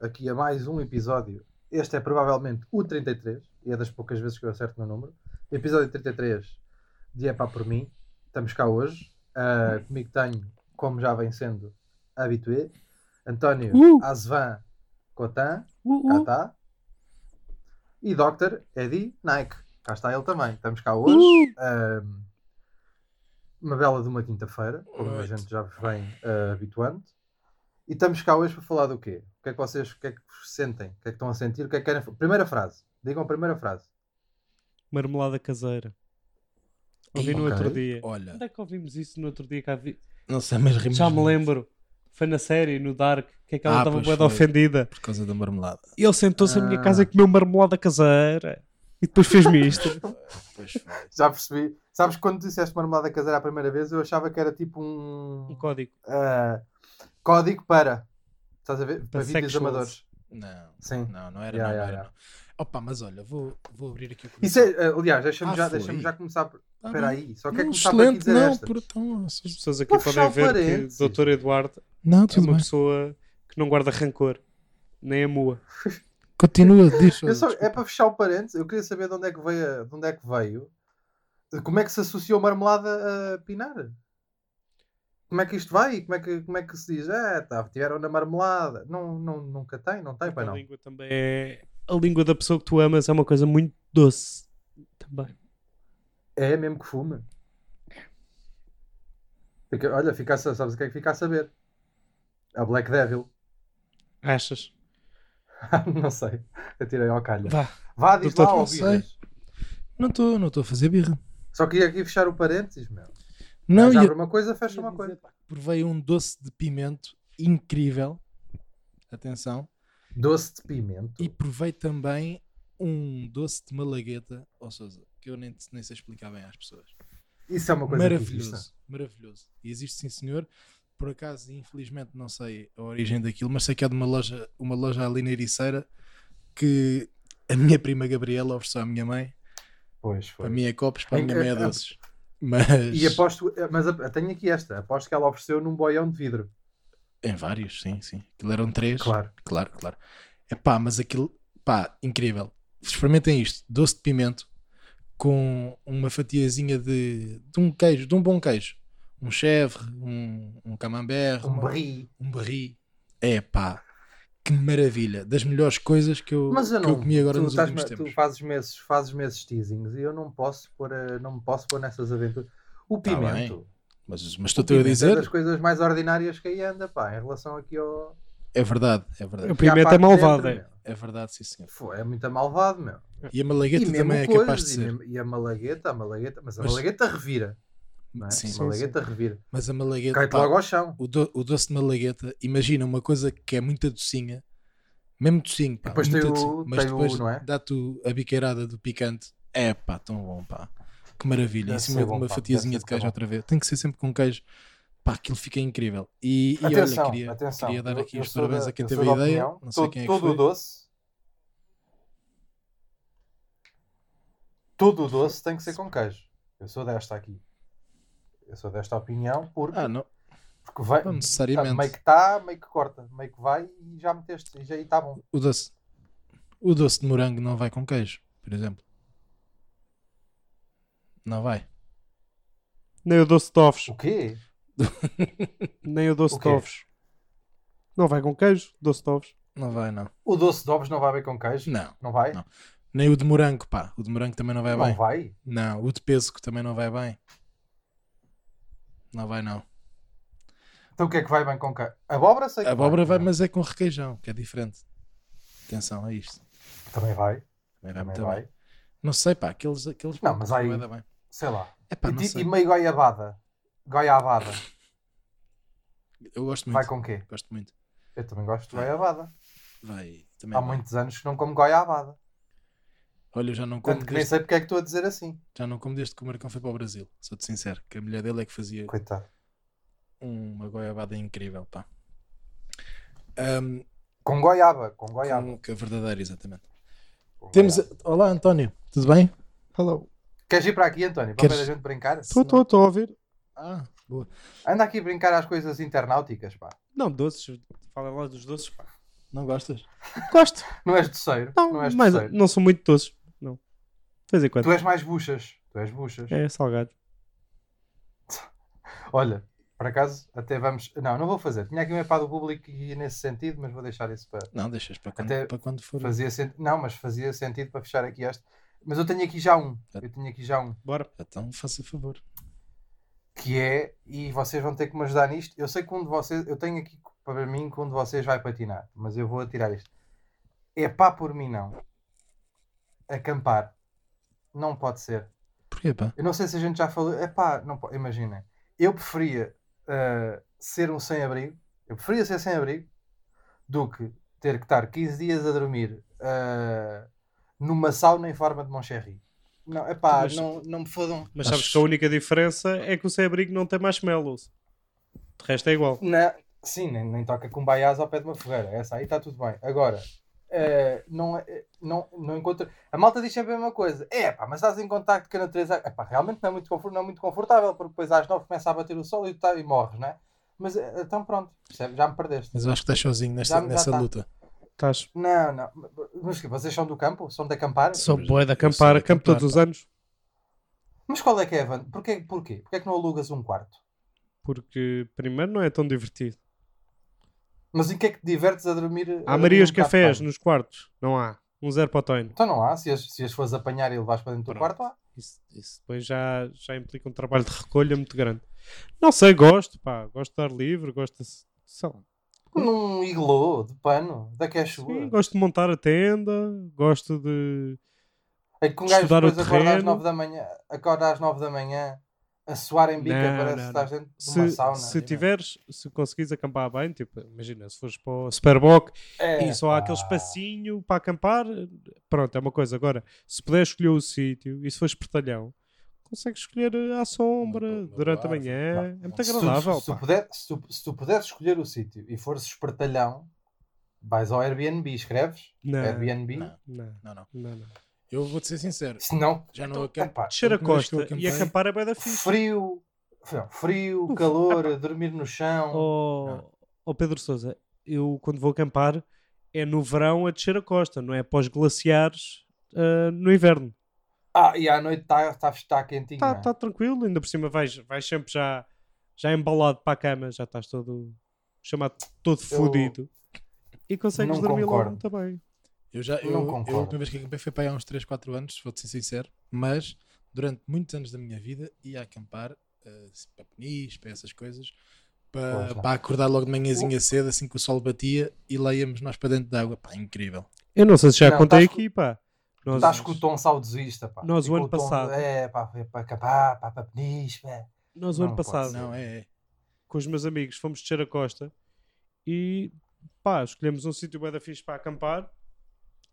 é? Aqui a mais um episódio. Este é provavelmente o 33, e é das poucas vezes que eu acerto no número. Episódio 33 de É Pá por mim. Estamos cá hoje. Uh, comigo tenho, como já vem sendo habitué, António Uh! Azvan Cotan, Uh, cá uh. está. E Dr. Eddie Nike, cá está ele também. Estamos cá hoje. Uh. Um, uma bela de uma quinta-feira, como a gente já vos vem uh, habituando. E estamos cá hoje para falar do quê? O que é que vocês o que é que sentem? O que é que estão a sentir? O que é que querem? Primeira frase. Digam a primeira frase. Marmelada caseira. Ouvi no Ok. outro dia. Olha, Onde é que ouvimos isso no outro dia? Cá vi- não sei, mas rimos Já me muito lembro. Foi na série, no Dark, que é que ela Ah, estava foi. ofendida. Por causa da marmelada. E ele sentou-se à minha Ah. casa e comeu marmelada caseira. E depois fez-me isto. Pois foi. Já percebi. Sabes que quando disseste marmelada caseira a primeira vez, eu achava que era tipo um um código. uh, código para. Estás a ver? Para, Para vídeos amadores. Não, Sim. não, não era, Ya, não, não era ya. não. Opa, mas olha, vou, vou abrir aqui o Isso é, uh, aliás, deixa-me Ah, já, deixa já começar. Por... Ah, Espera aí, só quer Não, começar por aqui excelente, dizer não, esta. por então, As pessoas aqui podem ver que o. Dr. Eduardo Não, é uma bem. pessoa que não guarda rancor. Nem a mua. Continua, diz. Eu só- é para fechar o parênteses, eu queria saber de onde é que veio, de onde é que veio, como é que se associou marmelada a pinar. Como é que isto vai? Como é que, como é que se diz? É, tá, tiveram na marmelada. Não, não, nunca tem, não tem, pai a não. língua também é. A língua da pessoa que tu amas é uma coisa muito doce. Também. É mesmo que fume. Fica, olha, fica a, sa- sabes o que é que fica a saber? A Black Devil. Achas? não sei. Atirei ao calho. Vá. Vá, diz lá. Não estou não estou a fazer birra. Só queria aqui fechar o parênteses, meu. Não, abre uma coisa, fecha uma coisa. provei um doce de pimento incrível. Atenção. Doce de pimento. E provei também um doce de malagueta, ou seja, que eu nem, nem sei explicar bem às pessoas. Isso é uma coisa maravilhoso, existe. maravilhoso. E existe sim, senhor. Por acaso, infelizmente, não sei a origem daquilo, mas sei que é de uma loja, uma loja ali na Ericeira que a minha prima Gabriela ofereceu à minha mãe. Pois foi. Para mim é copos, para a minha mãe é doces. Mas E aposto, mas tenho aqui esta, aposto que ela ofereceu num boião de vidro. em vários, sim, sim. Aquilo eram três. Claro. claro, claro. É pá, mas aquilo, pá, incrível. Experimentem isto: doce de pimento com uma fatiazinha de, de um queijo, de um bom queijo. Um chèvre, um, um camembert, Um barri. um barri. É pá, que maravilha. Das melhores coisas que eu, Mas eu que não. eu comi agora tu, nos últimos tu tempos. fazes meses, fazes meses teasings e eu não posso pôr, eh, não me posso pôr nessas aventuras. O Tá pimento. Mas, mas o estou-te a É dizer, das coisas mais ordinárias que aí anda, pá, em relação aqui ao. é verdade, é verdade. O pimento é malvado, dentro, é. É verdade, sim senhor. É muito malvado, meu. E a malagueta e também é coisa, capaz de e, ser. e a malagueta, a malagueta, mas a Mas- malagueta revira. É? Sim, a sim, malagueta revira. Mas a malagueta, pá, logo ao chão. o, do- o doce de malagueta, imagina uma coisa que é muito docinha, mesmo docinho, pá, Depois muito o- docinho, mas o- depois não é? dá-te a biqueirada do picante. É pá, tão bom, pá. Que maravilha. Deve em cima de uma pá, fatiazinha de queijo outra vez. Tem que ser sempre com queijo. Pá, aquilo fica incrível. E, e Atenção, olha, queria, atenção. queria dar aqui eu os parabéns da- a quem teve a ideia. opinião, Não sei todo, quem é que todo foi. o doce. Todo o doce tem que ser com queijo. Eu sou desta aqui. Eu sou desta opinião porque, Ah, não, porque vai, não tá, necessariamente. meio que está, meio que corta, meio que vai e já meteste e já está bom. O doce, o doce de morango não vai com queijo, por exemplo. Não vai. Nem o doce de ovos. O quê? Nem o doce O de ovos. Não vai com queijo, doce de ovos. Não vai, não. O doce de ovos não vai bem com queijo? Não. Não vai? Não. Nem o de morango, pá. O de morango também não vai Não bem. vai? Não, o de pêssego também não vai bem. Não vai, não. Então o que é que vai bem com queijo? Abóbora sei que A abóbora vai, não. mas é com requeijão, que é diferente. Atenção a isto. Também vai. Também vai Também muito vai. bem. Não sei, pá. Aqueles. aqueles Não, mas aí- vai bem. Sei lá. É pá, e, sei. e meio goiabada. Goiabada. Eu gosto muito. Vai com quê? Gosto muito. Eu também gosto de Vai. goiabada. Vai. Também Há vai. muitos anos que não como goiabada. Olha, eu já não como Tanto que nem desde, sei porque é que estou a dizer assim. já não como desde que o Marcão foi para o Brasil. Sou-te sincero. Que a mulher dele é que fazia Coitado. uma goiabada incrível, pá. Ahm, Com goiaba, com goiaba. com, que é verdadeiro, exatamente. Com Temos. goiaba. Olá, António. Tudo bem? Hello. Queres ir para aqui, António? Para Queres- ver a gente brincar? Estou, estou, estou a ouvir. Ah, boa. Anda aqui brincar às coisas internauticas, pá. Não, doces. Fala lá dos doces, pá. Não gostas? Gosto. Não és doceiro? Não, Não és mas doceiro? não são muito doces. De vez em quando. Tu és mais buchas. Tu és buchas. É salgado. Olha, por acaso, até vamos. Não, não vou fazer. Tinha aqui um epá do público e nesse sentido, mas vou deixar isso para. Não, deixas para quando, Até para quando for. Fazia sen- Não, mas fazia sentido para fechar aqui este. Mas eu tenho aqui já um. Eu tenho aqui já um. Bora. Então, faça favor. Que é, e vocês vão ter que me ajudar nisto. Eu sei que um de vocês. Eu tenho aqui para mim que um de vocês vai patinar, mas eu vou atirar isto. É pá por mim não. Acampar. Não pode ser. Porquê, pá? Eu não sei se a gente já falou. É pá, não po- imaginem. Eu preferia ah, ser um sem-abrigo. Eu preferia ser sem-abrigo do que ter que estar 15 dias a dormir ah, numa sauna em forma de Moncherry. Não, é pá, Mas- não, não me fodam. Mas Acho- sabes que a única diferença é que o sem abrigo não tem marshmallows. De resto é igual. Na- sim, nem, nem toca com baiás ao pé de uma fogueira. Essa aí está tudo bem. Agora, eh, não, é- não, não encontro. A malta diz sempre a mesma coisa. É pá, mas estás em contacto com a natureza. É pá, realmente não é muito, confort, não é muito confortável, porque depois às 9 começa a bater o sol e, tu tá, e morres, não é? Mas eh, então pronto, percebe? já me perdeste. Mas eu acho que estás sozinho nesta, Já- já nessa tá. luta. Estás Não, não. Mas que vocês são do campo? São de acampar? só mas boa de acampar, sou de acampo acampar, todos os anos. Mas qual é que é a van? Porquê, porquê? Porquê é que não alugas um quarto? Porque primeiro não é tão divertido. Mas em que é que te divertes a dormir? Há Marias Cafés tarde? nos quartos. Não há. Um zero para o Toino. Então não há. Se as, se as fores apanhar e levares para dentro do Pronto. quarto, há. Isso, isso depois já, já implica um trabalho de recolha muito grande. Não sei, gosto, pá. Gosto de estar livre, gosto de. Sei lá. Num iglô de pano, da que é chuva. Sim, gosto de montar a tenda, gosto de. É que um gajo depois acorda às terreno. 9 da manhã, acorda às 9 da manhã a suar em bica, Não, parece não, que estás dentro de Se, uma sauna. se tiveres, se conseguires acampar bem, tipo, imagina, se fores para o Superboc É, e só há pá. aquele espacinho para acampar, pronto, é uma coisa. Agora, se puderes escolher o sítio e se fores portalhão, consegues escolher à sombra durante a manhã. é Não, muito não. Se tu, agradável. se, tu pá. puder, se, tu, se tu puderes escolher o sítio e fores espertalhão, vais ao Airbnb, escreves Não, Airbnb. Não. não, Não, não. não, não. Eu vou-te ser sincero. Se não, Já não então, acampo. epá, Descer a vez que costa e acampar é bem da fixe. frio, frio, frio, Uf, calor, dormir no chão. Ó ó Pedro Sousa, eu quando vou acampar é no verão a descer a costa, não é após glaciares ah, no inverno. Ah, e à noite está tá, tá quentinho. Está não é? tá tranquilo, ainda por cima vais, vais sempre já, já embalado para a cama, já estás todo chamado todo fodido e consegues não dormir concordo. logo bem. Eu já, eu, Não eu, a última vez que acampei foi para aí há uns 3, 4 anos, vou-te ser sincero, mas durante muitos anos da minha vida ia acampar eh, para Peniche, para essas coisas, para, para acordar logo de manhãzinha cedo, assim que o sol batia, e lá íamos nós para dentro da água. Pá, incrível. Eu não sei se já Não, contei aqui, pá. Nós, Estás com o tom saudosista, pá. Nós, E o com ano de- passado- É, pá, para acampar, pá, para Peniche, pá. nós o ano passado. Não, é, é. com os meus amigos, fomos descer a costa e pá, escolhemos um sítio bem da fixe para acampar,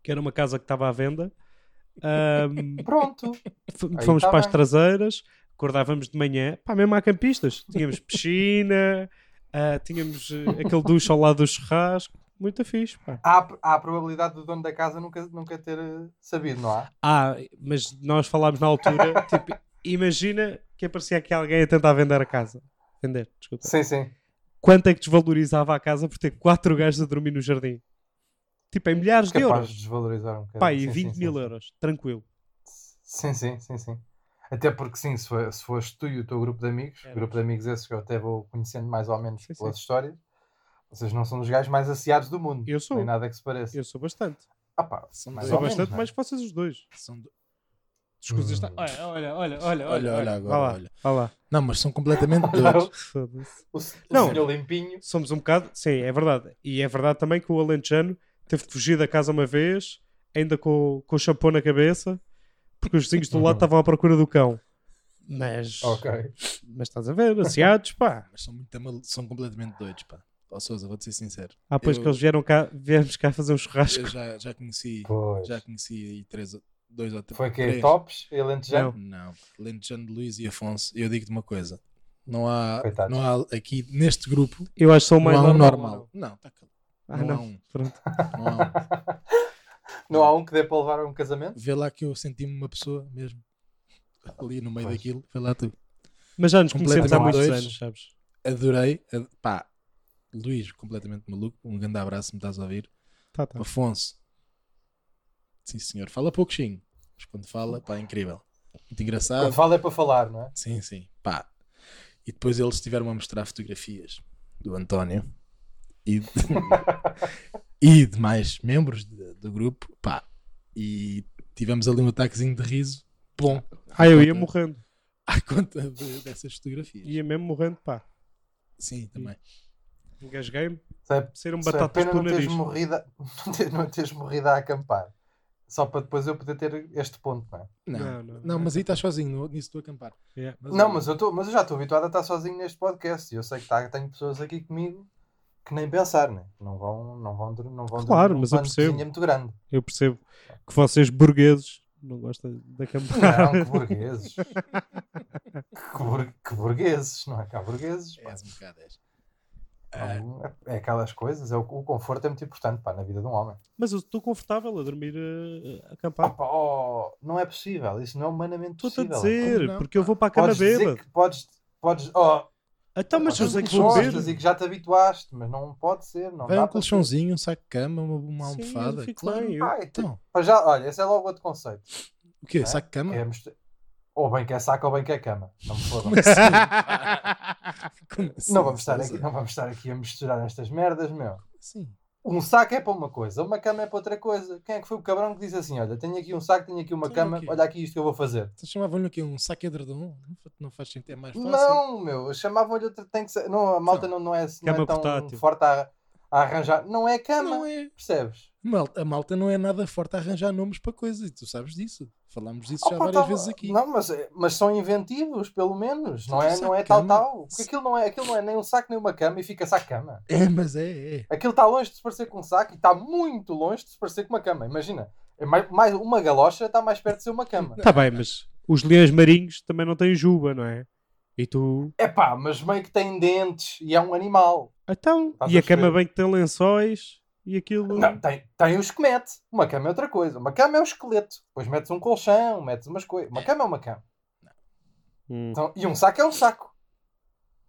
que era uma casa que estava à venda. Ahm, Pronto. Fomos tá para as bem. traseiras, acordávamos de manhã, pá, mesmo há campistas. Tínhamos piscina, ah, tínhamos eh, aquele duche ao lado do churrasco, muito fixe, pá. Há, há a probabilidade do dono da casa nunca, nunca ter eh, sabido, não há? Ah, mas nós falámos na altura, tipo, imagina que aparecia aqui alguém a tentar vender a casa. Vender, desculpa. Sim, sim. Quanto é que desvalorizava a casa por ter quatro gajos a dormir no jardim? Tipo, em milhares de Capaz euros. de desvalorizar um bocadinho. Pá, e Sim, 20 sim, mil sim, euros, tranquilo. Sim, sim, sim, sim. Até porque sim, se, for, se foste tu e o teu grupo de amigos, grupo de amigos esses que eu até vou conhecendo mais ou menos Sim, pelas sim. histórias, vocês não são dos gajos mais asseados do mundo. Eu sou. Nem nada que se pareça. Eu sou bastante. Ah pá, São mais. Sou ou menos, bastante não é? mais que vocês os dois. São do- Escusa, Hum. está... olha, olha, olha, olha, Olha, olha agora, olha. vá lá. Não, mas são completamente doidos. Foda-se. O, o Não. senhor limpinho. Somos um bocado, sim, é verdade. E é verdade também que o Alentejano teve de fugir da casa uma vez, ainda com, com o shampoo na cabeça, porque os vizinhos do lado estavam à procura do cão. Mas, Ok. mas estás a ver, aciados, pá. Mas são, muito são completamente doidos, pá. Ó Sousa, vou-te ser sincero. Ah, pois Eu- que eles vieram cá, viemos cá fazer um churrasco. Eu já, já conheci, Pois. já conheci aí três, ou- dois ou três. Foi que três. tops, alentejano. Não, Lentejano de Luís e Afonso. Eu digo-te uma coisa. Não há, Coitados. não há aqui neste grupo Eu acho que sou o não mais há um normal. normal. Não, tá calmo. Ah, não, não. há um. Pronto. Não há um. Não há um que dê para levar a um casamento? Vê lá que eu senti-me uma pessoa mesmo. Ali no meio Pois. daquilo. Vê lá tu. Mas já nos conhecemos há muitos dois. anos, sabes? Adorei. ad- Pá, Luís, completamente maluco. Um grande abraço, me estás a ouvir. Tá, tá. Afonso. Sim, senhor. Fala pouquinho. Mas quando fala, pá, é incrível. Muito engraçado. Quando fala é para falar, não é? Sim, sim. Pá. E depois eles estiveram a mostrar fotografias do António e de, e de mais membros de- do grupo. Pá. E tivemos ali um ataquezinho de riso. Bom. Ah, eu ia conta- morrendo. À conta de- dessas fotografias. Ia mesmo morrendo, pá. Sim, também. Engasguei-me. Sei- Saíram sei, batatas pena pelo não teres, nariz. morrido, a- não ter- não teres morrido a acampar. Só para depois eu poder ter este ponto, não é? Não, Não, não, não. mas aí estás sozinho no- nisso do acampar. Yeah. Não, mas eu, tô, mas eu já estou habituado a estar sozinho neste podcast e eu sei que tá, tenho pessoas aqui comigo que nem pensar, né? não vão, não vão, não vão Claro, mas eu percebo. muito grande. Eu percebo que vocês burgueses não gostam de acampar. Não, que burgueses. que, bur- que burgueses, não é? Que há burgueses. pá. És um bocado, és. Ah, é, é aquelas coisas, é o, o conforto é muito importante pá, na vida de um homem. Mas eu estou confortável a dormir eh, a acampar. Opa, oh, não é possível, isso não é humanamente Estou-te a possível. dizer, não, porque eu vou para a cama Podes dizer bêbado. que podes, podes, oh, Então, mas eu sei dizer que vou gostas beber. e que já te habituaste, mas não pode ser. Não Vai dá um colchãozinho, um saco de cama, uma, uma Sim, almofada. eu fico claro. bem, eu-. Ah, então, Então, para já, olha, esse é logo outro conceito. o quê? não é? Saco de cama? É Ou bem que é saco ou bem que é cama. Não me fodam. Assim? Como assim? Não vamos, estar aqui, a- não vamos estar aqui a misturar estas merdas, meu. Sim. Um saco é para uma coisa, uma cama é para outra coisa. Quem é que foi o cabrão que disse assim: Olha, tenho aqui um saco, tenho aqui uma Então, cama, o quê? olha aqui isto que eu vou fazer? Vocês chamavam-lhe aqui um saco edredom? Não fa- Não faz sentido, é mais fácil. Não, meu, chamavam-lhe outra. Tem que ser, não, a malta não, não, é, não é tão portátil. forte a, a arranjar. Não é cama, Não é. percebes? Mal- A malta não é nada forte a arranjar nomes para coisas e tu sabes disso. Falámos disso já Opa, várias tá- vezes aqui. Não, mas, mas são inventivos, pelo menos. Não Então, é, saco não é tal, tal. Porque aquilo não é, aquilo não é nem um saco nem uma cama e fica-se à cama. É, mas é, é. Aquilo está longe de se parecer com um saco e está muito longe de se parecer com uma cama. Imagina, é mais, mais- uma galocha está mais perto de ser uma cama. Está bem, mas os leões marinhos também não têm juba, não é? E tu. É pá, mas meio que tem dentes e é um animal. Então, Estás e a a cama bem que tem lençóis e aquilo. Não, tem, tem o esqueleto. Uma cama é outra coisa. Uma cama é o esqueleto. Depois metes um colchão, metes umas coisas. Uma cama é uma cama. Hum. Então, e um saco é um saco.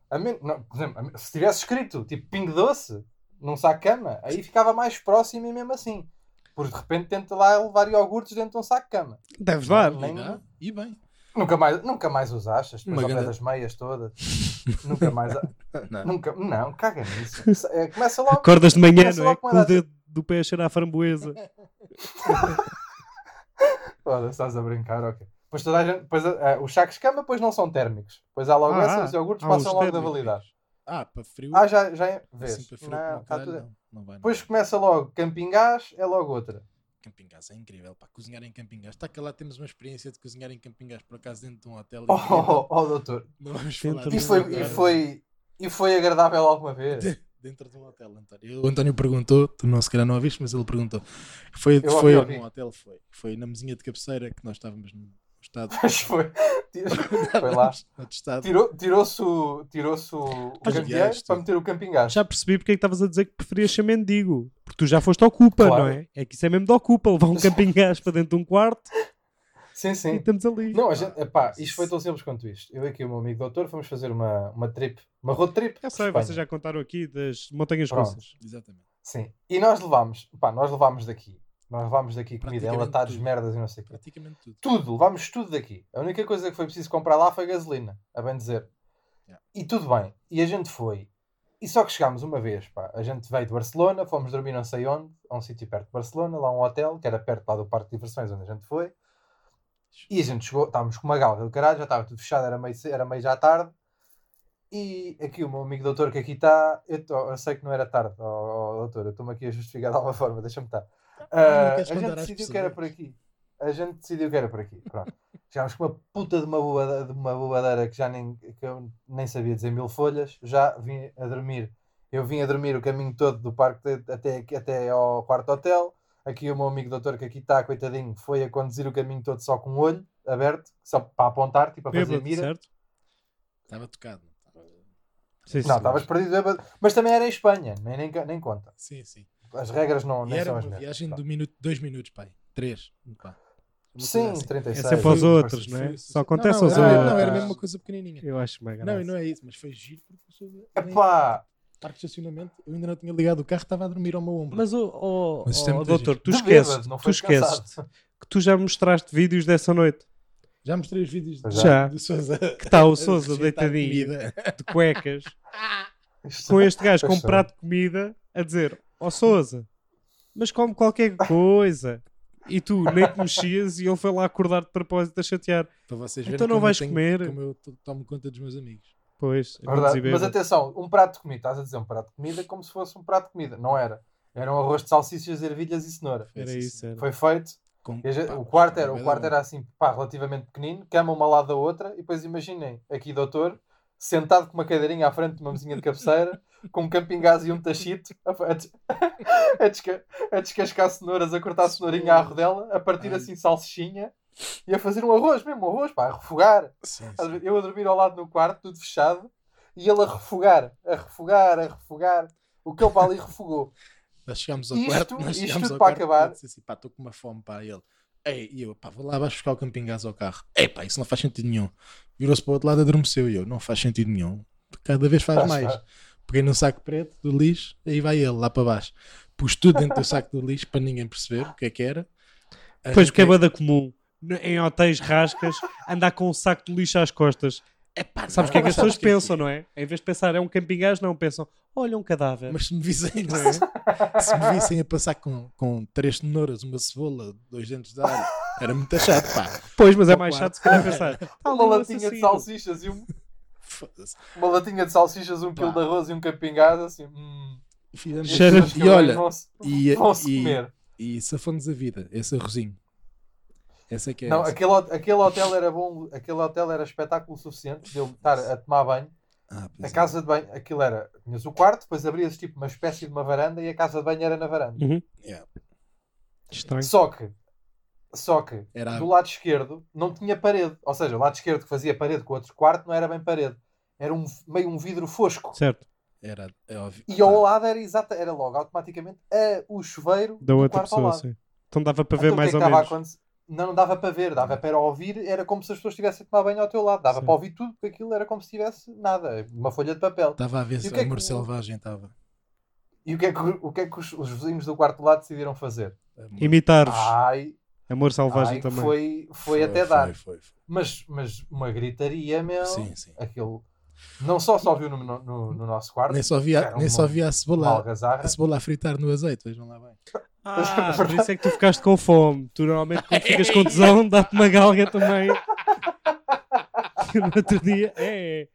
A men- não, exemplo, se tivesse escrito tipo pingo doce num saco de cama, aí ficava mais próximo e mesmo assim. Porque de repente tenta lá levar iogurtes dentro de um saco de cama. Deves dar. Nem- e bem. Nunca mais, nunca mais os achas, depois ao pé das meias todas. nunca mais. a- Não. Nunca, não, caga nisso. Isso é- Começa logo. Acordas de manhã, não é? com o dedo do pé a cheirar a framboesa. Olha, estás a brincar, ok. Depois toda a gente, depois, eh, os sacos de cama depois não são térmicos. Depois há logo Ah, essa, os iogurtes há passam uns logo da validade. Ah, para frio. Ah, já, já é. assim, Vês? para frio Não, como tá tudo- não, não vai. não Depois começa logo camping gás, é logo outra. Camping gás é incrível, pá. Cozinhar em camping gás. Está que lá temos uma experiência de cozinhar em camping gás, por acaso, dentro de um hotel. Oh, incrível. oh, oh, doutor. Não vamos falar E foi, e, foi, e foi agradável alguma vez? De- Dentro de um hotel, António. O António perguntou, tu não se calhar não ouviste, mas ele perguntou. Foi, Eu foi ouvi. num hotel, foi. Foi na mesinha de cabeceira que nós estávamos no estado. Mas foi. Foi lá. Estado. Tirou- Tirou-se o, tirou o, o candeeiro para meter o camping gás. Já percebi porque é que estavas a dizer que preferias ser mendigo. Porque tu já foste ao Cupa, Claro. não é? É que isso é mesmo de Ocupa, levar um camping gás para dentro de um quarto Sim, e sim. estamos ali. Não, a gente, epá, isto foi tão simples quanto isto. Eu e o meu amigo doutor fomos fazer uma, uma trip, uma road trip. Eu sei, vocês já contaram aqui das montanhas Pronto. russas. Exatamente. Sim. E nós levámos, pá, nós levámos daqui. Nós levámos daqui comida, enlatados, tudo. merdas e não sei o quê. Praticamente tudo. Tudo, levámos tudo daqui. A única coisa que foi preciso comprar lá foi gasolina, a bem dizer. Yeah. E tudo bem. E a gente foi. E só que chegámos uma vez, pá. A gente veio de Barcelona, fomos dormir não sei onde, a um sítio perto de Barcelona, lá um hotel, que era perto lá do parque de diversões onde a gente foi. E a gente chegou, estávamos com uma galga do caralho, já estava tudo fechado, era meio, era meio já tarde. E aqui o meu amigo doutor que aqui está, eu, eu sei que não era tarde, ó, ó, doutor, eu estou-me aqui a justificar de alguma forma, deixa-me estar. Ah, a gente decidiu que era por aqui. A gente decidiu que era por aqui. Pronto. Chegámos com uma puta de uma bobadeira, de uma bobadeira que já nem, que eu nem sabia dizer mil folhas. Já vim a dormir. Eu vim a dormir o caminho todo do parque de- até, até ao quarto hotel. Aqui o meu amigo doutor que aqui está, coitadinho, foi a conduzir o caminho todo só com o olho aberto, só para apontar, tipo a fazer Bêbado, mira. certo? Estava tocado. Sim, Não, estavas perdido. Mas também era em Espanha, nem, nem, nem conta. Sim, sim. As regras não E nem era são uma as mesmas. viagem pá. de um minuto, dois minutos, pai. Três. Pá. Sim, assim. 36. É sempre aos outros, não é? Só acontece não, aos não, outros. Não, era mesmo uma coisa pequenininha. Eu acho mega Não, e não é isso, mas foi giro porque eu sou. Epá, parque de estacionamento, eu ainda não tinha ligado o carro, estava a dormir ao meu ombro. Mas, oh, oh, Mas isto é oh, doutor, tu De esqueces, tu esqueces que tu já mostraste vídeos dessa noite. Já mostrei os vídeos de, Já. de Sousa. Que está o a Sousa rejeitar deitadinho de cuecas com este gajo com um prato de comida a dizer: Ó Sousa, mas come qualquer coisa. E tu nem te mexias e ele foi lá acordar de propósito a chatear. Para vocês verem Então não como eu vais tenho- comer? Como eu to- tomo conta dos meus amigos. Pois, é Verdade. Mas atenção, um prato de comida, estás a dizer um prato de comida como se fosse um prato de comida. Não era. Era um arroz de salsichas, ervilhas e cenoura. Foi Era assim, isso, era. Foi feito. com- e pá, o quarto, era, o quarto era assim, pá, relativamente pequenino, cama uma lado da outra, e depois imaginem, aqui doutor, sentado com uma cadeirinha à frente de uma mesinha de cabeceira, com um camping gás e um tachito, a, a, des- a desca- a descascar cenouras, a cortar a cenourinha à rodela, a partir assim salsichinha, e a fazer um arroz mesmo, um arroz, pá, a refogar. Sim, sim. Eu a dormir ao lado no quarto, tudo fechado, e ele a refogar, a refogar, a refogar. O que ele para ali refogou. Nós chegámos ao Isto- quarto, nós isto chegámos tudo ao para quarto acabar. disse assim, pá, estou com uma fome, pá, e ele. Ei, e eu, pá, vou lá abaixo buscar o camping gás ao carro. Ei, pá, isso não faz sentido nenhum. Virou-se para o outro lado, adormeceu e eu, não faz sentido nenhum. Cada vez faz mais. Peguei num saco preto do lixo, aí vai ele, lá para baixo. Pus tudo dentro do saco do lixo para ninguém perceber o que é que era. Pois porque é Arranquei- bada comum. Em hotéis rascas, andar com um saco de lixo às costas. Epá, Sabes o que é que as sabes pessoas que é pensam, não é? Em vez de pensar é um camping gás, não pensam, olha um cadáver. Mas se me vissem, Não é? se me vissem a passar com, com três cenouras, uma cebola, dois dentes de alho, era muito chato, pá. Pois, mas é Ao mais chato se calhar pensar. "Tá Uma um latinha de assassino." salsichas e um, uma latinha de salsichas, um quilo de arroz e um camping gás, assim. Hum, Cheira- meus E olha, vão-se e, vão-se e, comer. e safou-nos a vida, esse arrozinho. Essa é que é. Não, essa. aquele, aquele hotel era bom, aquele hotel era espetáculo suficiente de eu estar a tomar banho. Ah, A é. casa de banho, aquilo era, tinhas o quarto, depois abrias tipo uma espécie de uma varanda e a casa de banho era na varanda. Uhum. Yeah. Estranho. Só que, só que, Era- do lado esquerdo não tinha parede. Ou seja, o lado esquerdo que fazia parede com o outro quarto não era bem parede. Era um, meio um vidro fosco. Certo. Era, é óbvio. E ao lado era exata, era logo automaticamente a, o chuveiro Da do outra quarto ao pessoa, lado. sim. Então dava para ver Então, o que mais ou menos. Não, não dava para ver, dava para ouvir, era como se as pessoas estivessem a tomar banho ao teu lado. Dava Sim. para ouvir tudo, porque aquilo era como se tivesse nada, uma folha de papel. Estava a ver se o o que é que amor selvagem estava. E o que é que, o que, é que os, os vizinhos do quarto do lado decidiram fazer? Amor- Imitar-vos. Ai, Amor selvagem ai, também. foi, foi, até dar. Foi, foi, foi. Mas, mas uma gritaria, meu. Sim, sim. Aquilo. Não só só viu no, no, no nosso quarto, Nem só via, nem uma- só via a cebola, a cebola a fritar no azeite, vejam lá bem. Ah, por isso é que tu ficaste com fome. Tu normalmente quando ficas com tesão dá-te uma galga também. no outro dia, é, é,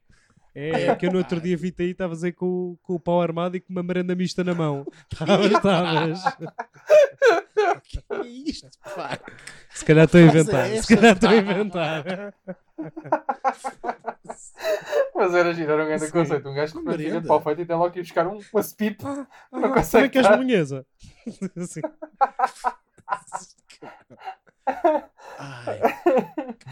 é que eu no outro dia vi-te aí, estavas aí com, o- com o pau armado e com uma merenda mista na mão. Estavas, estavas. que é isto, pá? Se calhar estou a Mas é inventar. Se calhar estou a inventar. Mas era giro, era um grande Sim. conceito. Um gajo que merenda. pau feito e tem logo que ir buscar um, uma speed. Não Como é consegue que és dar. monhesa? Assim. Ai, que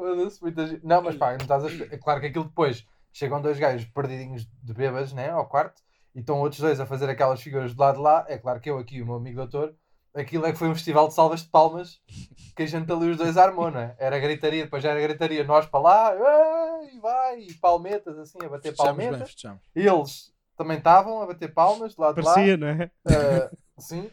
maravilha. Não, mas pá, não estás a... é claro que aquilo depois chegam dois gajos perdidinhos de bêbados né, ao quarto e estão outros dois a fazer aquelas figuras do lado de lá. É claro que eu aqui, o meu amigo doutor, aquilo é que foi um festival de salvas de palmas que a gente ali os dois armou, não é? Era gritaria, depois já era gritaria, nós para lá, "Ei, vai, e palmetas assim, a bater Fechamos bem, palmetas. fechamos. Eles também estavam a bater palmas do lado Parecia, de não é? lá. Ah, sim,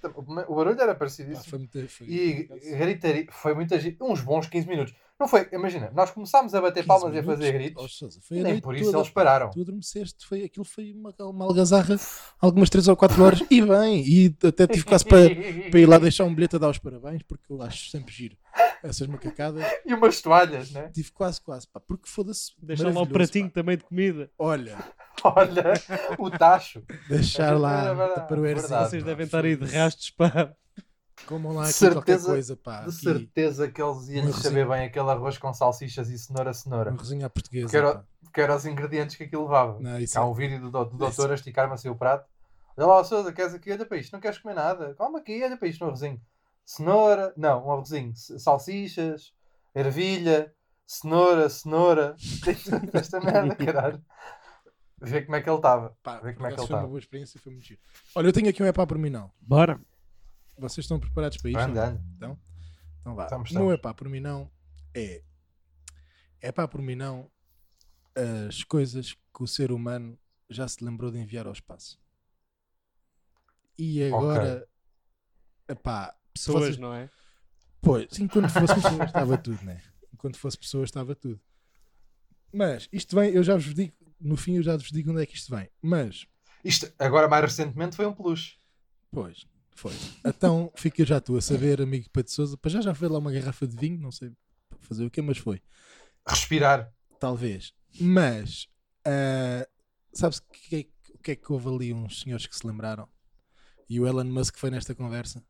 o barulho era parecido. Pá, foi muito, foi, E gritaria, foi muita gente, uns bons 15 minutos. Não foi, imagina, nós começámos a bater 15 palmas e a minutos. fazer Oh, gritos, Sousa, foi e a nem por isso toda, eles pararam. Tu adormeceste, foi, aquilo foi uma, uma algazarra, algumas 3 ou 4 horas, e bem, e até tive quase para, para ir lá deixar um bilhete a dar os parabéns, porque eu acho sempre giro. Essas macacadas, E umas toalhas, né? tive quase, quase, pá, porque foda-se. Deixa lá o pratinho pá. também de comida. Olha, Olha, o tacho. deixar É lá verdade, para o. Vocês devem estar aí de rastos para. Comam lá aqui Certeza- qualquer coisa, pá. De certeza que eles iam saber bem aquele arroz com salsichas e cenoura cenoura. uma resenha à portuguesa. Porque era, pá. porque eram os ingredientes que aquilo levava. Não, isso Há é- um vídeo do, do, do doutor Isso. a esticar-me assim o prato. Olha lá, Sousa, queres aqui? Olha para isto, não queres comer nada. Calma aqui, olha para isto no arrozinho. Cenoura, não, um arrozinho. Salsichas, ervilha, cenoura, cenoura. Esta merda, caralho. Vê como é que ele estava. Pá, Vê por como é que ele foi uma boa experiência, foi muito giro. Olha, eu tenho aqui um epá por mim não. Bora. Vocês estão preparados para isto? Anda, anda. Então vá. Estamos, meu estamos. epá por mim não é epá por mim não as coisas que o ser humano já se lembrou de enviar ao espaço. E agora, epá, Pessoas, Vocês- não é? Pois, enquanto fosse pessoas estava tudo, né? Enquanto fosse pessoas estava tudo. Mas isto vem, eu já vos digo, no fim eu já vos digo onde é que isto vem. Mas, Isto, agora mais recentemente, foi um peluche. pois, foi. Então fica já tu a saber, amigo Pedro Souza, para já já foi lá uma garrafa de vinho, não sei fazer o quê, mas foi. Respirar. Talvez. Mas, ah, sabes o que, é que- o que é que houve ali uns senhores que se lembraram? E o Elon Musk foi nesta conversa.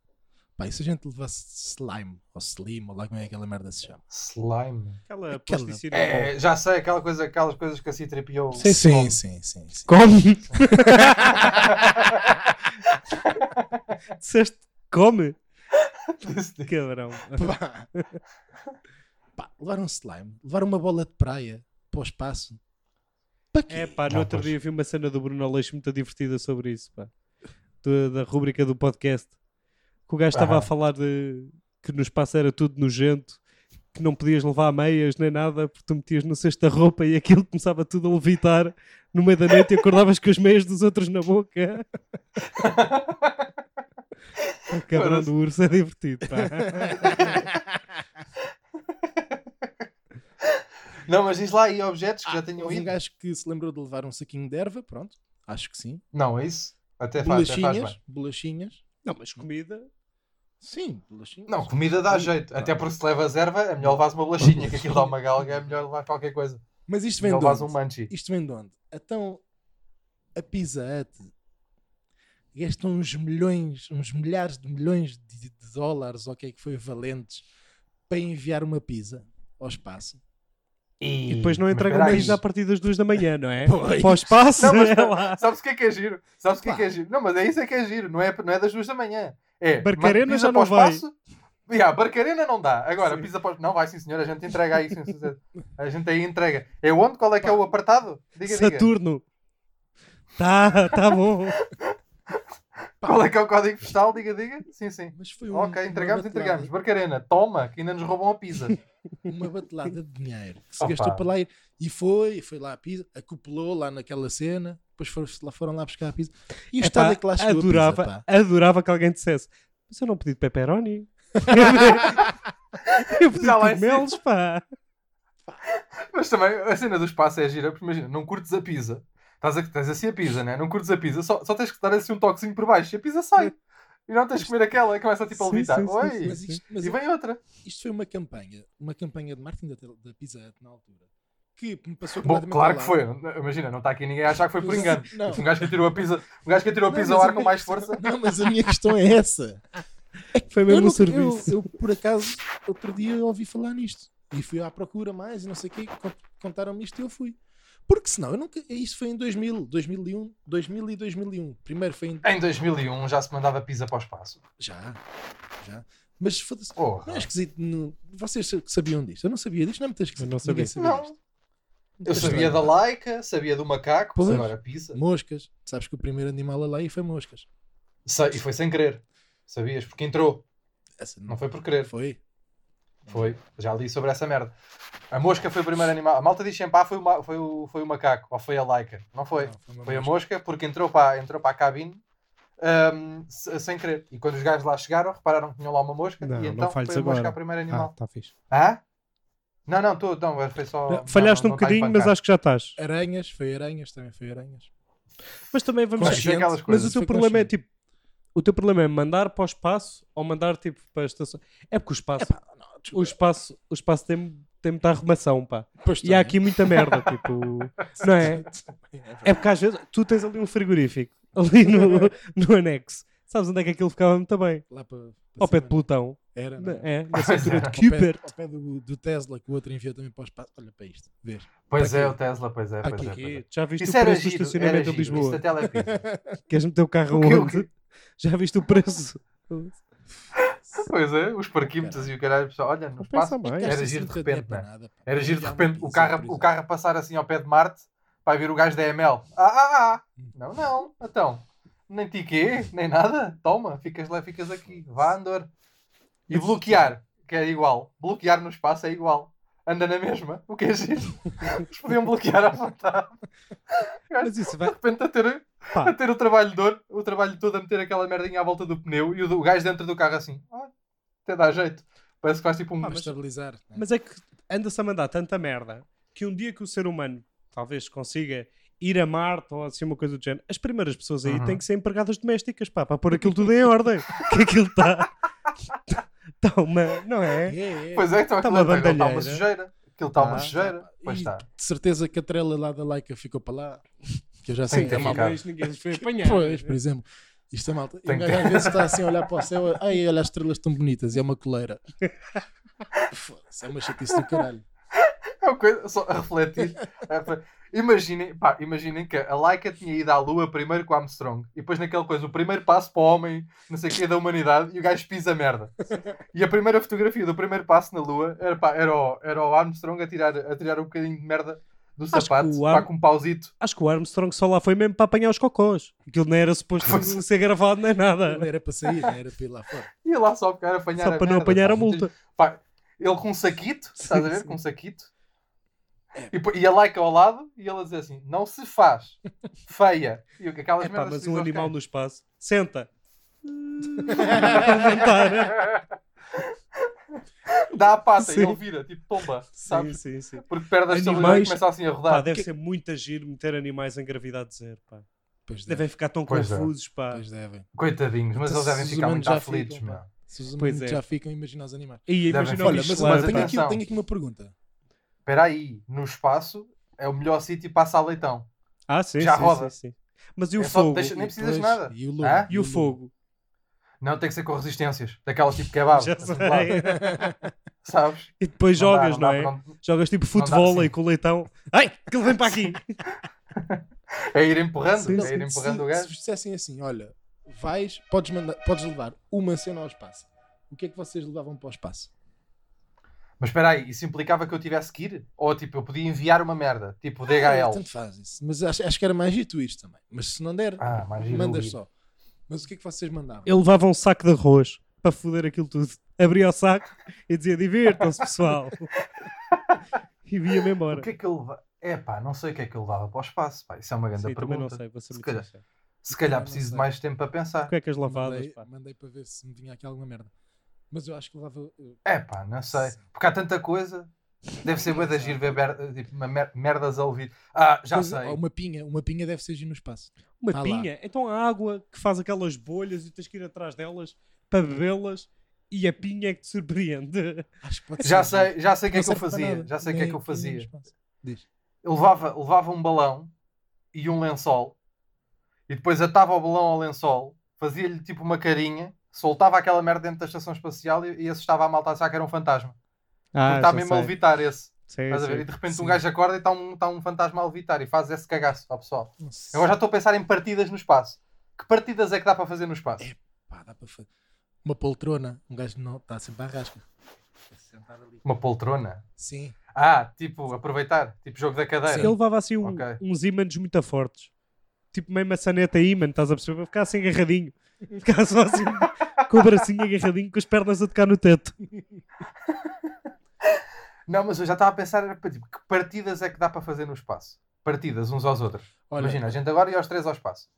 Pá, e se a gente levasse slime, ou slim, ou lá como é que aquela merda se chama? Slime. Aquela Aquela-. É, já sei, aquela coisa, aquelas coisas que a C-3PO... Sim, sim, sim, sim. sim. Come! Disseste come? Cabrão. Pá. Pá, levar um slime, levar uma bola de praia para o espaço. Para quê? É pá, no Não, outro pois. dia vi uma cena do Bruno Aleixo muito divertida sobre isso, pá. Da- da rubrica do podcast. Que o gajo estava Aham. a falar de que no espaço era tudo nojento, que não podias levar meias nem nada, porque tu metias no cesto da roupa e aquilo começava tudo a levitar no meio da noite e acordavas com as meias dos outros na boca. O cabrão Parece- do urso é divertido, pá. Não, mas diz lá aí objetos que já tenham Houve um ido. gajo que se lembrou de levar um saquinho de erva, pronto, acho que sim. Não, é isso? Até faz, até faz Bolachinhas, bem. bolachinhas. Não, mas comida. Sim, bolachinhas. Não, comida dá jeito. Até porque se levas erva, é melhor levares uma bolachinha, que aquilo dá uma galga, é melhor levar qualquer coisa. Mas isto vem Melhor de onde? um manchi. Isto vem de onde? Então, a Pizza Hut gastam uns milhões, uns milhares de milhões de, de dólares, ou o que é que foi, valentes, para enviar uma pizza ao espaço. E depois não entregam aí. mais a partir das duas da manhã, não é? Pois. Para o espaço, Não, mas é lá. Sabes o que é que é giro? Sabes o que é que é giro? Não, mas é isso é que é giro. Não é, não é das duas da manhã. É, Barcarena já não vai. espaço. Yeah, Barcarena não dá. Agora, Sim. pizza o... Não, vai sim senhor. A gente entrega aí. Sim. A gente aí entrega. É onde? Qual é que é o apartado? Diga, diga. Saturno. Tá, tá bom. Qual é que é o código postal? Diga, diga. Sim, sim. Mas foi um, Ok, entregamos, entregamos. Barcarena, toma, que ainda nos roubam a pizza. Uma batelada de dinheiro que se Opa. gastou para lá ir. E foi, e foi lá a pizza, acoplou lá naquela cena, depois foram lá, foram lá buscar a pizza. E o estado é que lá chegou adorava, a pizza, pá. adorava que alguém dissesse mas eu não pedi de pepperoni. eu pedi cogumelos, pá. Mas também a cena do espaço é gira, porque imagina, não curtes a pizza. Estás, a, tens assim a pizza, né? Não curtes a pizza, só, só tens que dar assim um toquezinho por baixo e a pizza sai. E não tens que comer aquela, começa tipo a levitar. sim, sim, Oi! sim, Mas isto, mas E vem outra. isto foi uma campanha, uma campanha de marketing da, da Pizza Hut na altura, que me passou Bom, claro que foi. Imagina, não está aqui ninguém a achar que foi por engano. Não. Um gajo que atirou a pizza, um gajo que atirou a Não, pizza mas ao ar com mais questão- força. Não, mas a minha questão é essa. Foi Eu, mesmo um não- serviço. eu, eu, por acaso, outro dia ouvi falar nisto. E fui à procura mais e não sei o quê. con- Contaram-me isto e eu fui. Porque senão, eu nunca. Isso foi em 2000, 2001, 2000 e 2001. Primeiro foi em. Em 2001 já se mandava pizza para o espaço. Já. Já. Mas foda-se. Porra. Não é esquisito. não- Vocês sabiam disto? Eu não sabia disto. Não é muito esquisito. Eu não sabia. Sabia Não. disto. Eu sabia da laica, sabia do macaco, Pois. agora pizza. Moscas. Sabes que o primeiro animal a lei foi moscas. Sei, e foi sem querer. Sabias? Porque entrou. Essa Não foi por querer. Foi. Foi. Já li sobre essa merda. A mosca foi o primeiro animal. A malta diz sempre, ah, foi o, foi o, foi o macaco. Ou foi a laica. Não foi. Não, uma Foi a mosca. mosca porque entrou para, entrou para a cabine se- sem querer. E quando os gajos lá chegaram, repararam que tinham lá uma mosca Não, e então foi a mosca agora. a primeiro Ah, animal. tá fixe. Hã? Não, não, tô, não, foi só. Falhaste não, um tá bocadinho, mas acho que já estás. Aranhas, foi aranhas, também foi aranhas. Mas também vamos Consciente. aquelas Mas coisas. o teu foi problema é tipo. O teu problema é mandar para o espaço ou mandar tipo para a estação. É porque o espaço. Epá. O espaço, o espaço tem, tem muita arrumação, pá. Pois E há aqui muita merda, tipo. Não é? É porque às vezes tu tens ali um frigorífico, ali no, no anexo. Sabes onde é que aquilo ficava muito bem? Lá para, para Ao pé de cima, Plutão. Era, não é? É, na cintura é. de Ao pé, ao pé do, do Tesla que o outro enviou também para o espaço. Olha para isto, vês? Pois é, o Tesla, pois é. Pois Aqui. é, pois é. Já viste Isso o preço do giro, estacionamento. Isso Lisboa? telepizza. Queres meter o carro O onde? Já viste o preço? Pois é, os parquímetros e o caralho. pessoal, Olha, no espaço. mais. Era giro de 50 repente, é? pá. Era giro de repente o carro, o carro a passar assim ao pé de Marte vai vir o gajo da ML. Ah, ah, ah! Não, não, então. Nem ti quê, nem nada. Toma, ficas lá, ficas aqui. Vá, Andor. E bloquear, que é igual. Bloquear no espaço é igual. Anda na mesma. O que é giro? Eles podiam bloquear à vontade. Mas isso De vai. repente a ter, Pá. a ter o trabalho dor, o trabalho todo a meter aquela merdinha à volta do pneu e o, o gajo dentro do carro assim. "Ah, até dá jeito. Parece que faz tipo um. Para estabilizar. né? Mas é que anda-se a mandar tanta merda que um dia que o ser humano talvez consiga ir a Marte ou assim uma coisa do género, as primeiras pessoas aí Uhum. têm que ser empregadas domésticas, pá, para pôr aquilo tudo em ordem. que aquilo está. Está uma. Não é? É, é. Pois é, então Tá aquilo uma está uma bandalheira. sujeira. Aquilo está uma Ah, sujeira. Pois E está. de certeza que a trela lá da Leica ficou para lá. Que eu já sei que que ficado. Talvez ninguém foi apanhar. Pois, por exemplo. Isto é malta. E Tem um que gajo ter. às vezes está assim a olhar para o céu. Ai, olha, as estrelas estão bonitas. E é uma coleira. Foda-se, é uma chatice do caralho. É uma coisa, só a refletir. refle- Imaginem, pá, imaginem que a Laika tinha ido à Lua primeiro com o Armstrong e depois naquela coisa, o primeiro passo para o homem, não sei o que, da humanidade, e o gajo pisa merda. E a primeira fotografia do primeiro passo na Lua era, pá, era, o, era o Armstrong a tirar, a tirar um bocadinho de merda do Acho sapato, pá, com um pauzito. Acho que o Armstrong só lá foi mesmo para apanhar os cocós. Aquilo não era suposto ser gravado nem nada. Não era para sair, não era para ir lá fora. Ia lá só para apanhar Só a para não merda, apanhar pá. a multa. Pá, ele com um saquito, estás a ver? Sim, Com um saquito. E, pô- e a Laika ao lado e ele a dizer assim: não se faz, feia. E o que aquelas É pá, merdas mas se um animal no espaço. Senta. levantar. Dá a pata Sim. e ele vira, tipo tomba, Sim, sabes? sim, sim. Porque perde a estabilidade e Animais- começa assim a Pá, rodar. deve ser muito agir meter animais em gravidade zero, pá. Pois Devem devem. ficar tão Pois é. confusos, pá. Pois devem. Coitadinhos, mas Então, eles devem ficar muito aflitos, ficam, pá. Se os humanos é. já ficam, imagina os animais. E imagina Olha, mas mas tenho, pá. aqui, tenho aqui uma pergunta. Espera aí, no espaço é o melhor sítio para assar leitão. Ah, sim, já sim, roda. sim, sim. Mas e o É fogo? deixa- nem E precisas de nada. E o lume. Hã? E o fogo? Não tem que ser com resistências, daquelas tipo kebab. Já sei. Sabes? E depois Não dá, jogas, não, dá, é? não- Jogas tipo Não dá, futebol sim. aí com o leitão. Ai, que ele vem para aqui. É ir empurrando, Sim, é ir empurrando se, o Se gajo. vos dissessem assim, olha, vais, podes, mandar, podes levar uma cena ao espaço. O que é que vocês levavam para o espaço? Mas espera aí, isso implicava que eu tivesse que ir? Ou tipo, eu podia enviar uma merda, tipo Ah, DHL? tanto faz isso. Mas acho, acho que era mais giro isto também. Mas se não der, Ah, mandas só. Mas o que é que vocês mandavam? Eu levava um saco de arroz para foder aquilo tudo. Abria o saco e dizia: divirtam-se, pessoal. e via-me embora. O que é que eu levava? É pá, não sei o que é que eu levava para o espaço. Pá. Isso é uma grande Sim, também não pergunta. sei, vou ser Se muito calhar. sincero. Se calhar preciso de mais tempo para pensar. Cuecas lavadas, mandei, pá. mandei para ver se me vinha aqui alguma merda. Mas eu acho que levava. uh, É pá, não sei. Porque há tanta coisa. Deve ser bué de agir ver mer- tipo, uma mer- merdas a ouvir. Ah, já pois, sei. Uma pinha, uma pinha deve ser giro no espaço. Uma Tá lá. pinha. Então a água que faz aquelas bolhas e tens que ir atrás delas para bebê-las e a pinha é que te surpreende. Acho que pode Já ser giro. sei, já sei o que é Não que eu serve para fazia. nada. Já sei o que é Nem que eu no fazia. espaço. Diz. Eu levava, levava um balão e um lençol e depois atava o balão ao lençol, fazia-lhe tipo uma carinha, soltava aquela merda dentro da estação espacial e, e assustava a malta a achar que era um fantasma. Ah, está mesmo a levitar esse. Sim, Estás a ver? sim. E de repente Sim. um gajo acorda e está um, tá um fantasma a levitar e faz esse cagaço ao pessoal. Sei. Agora já estou a pensar em partidas no espaço. Que partidas é que dá para fazer no espaço? Pá, dá para fazer. Uma poltrona. Um gajo não está sempre à rasca. Sentar ali. Uma poltrona? Sim. Ah, tipo, aproveitar. Tipo jogo da cadeira. Ele levava assim um- Ok. uns ímãs muito fortes. Tipo meio maçaneta ímã, estás a perceber? Para ficar assim agarradinho. Ficar só assim, com o bracinho agarradinho, com as pernas a tocar no teto. Não, mas eu já estava a pensar, era, tipo, que partidas é que dá para fazer no espaço? Partidas uns aos outros. Olha, Imagina, a gente agora ia aos três ao espaço.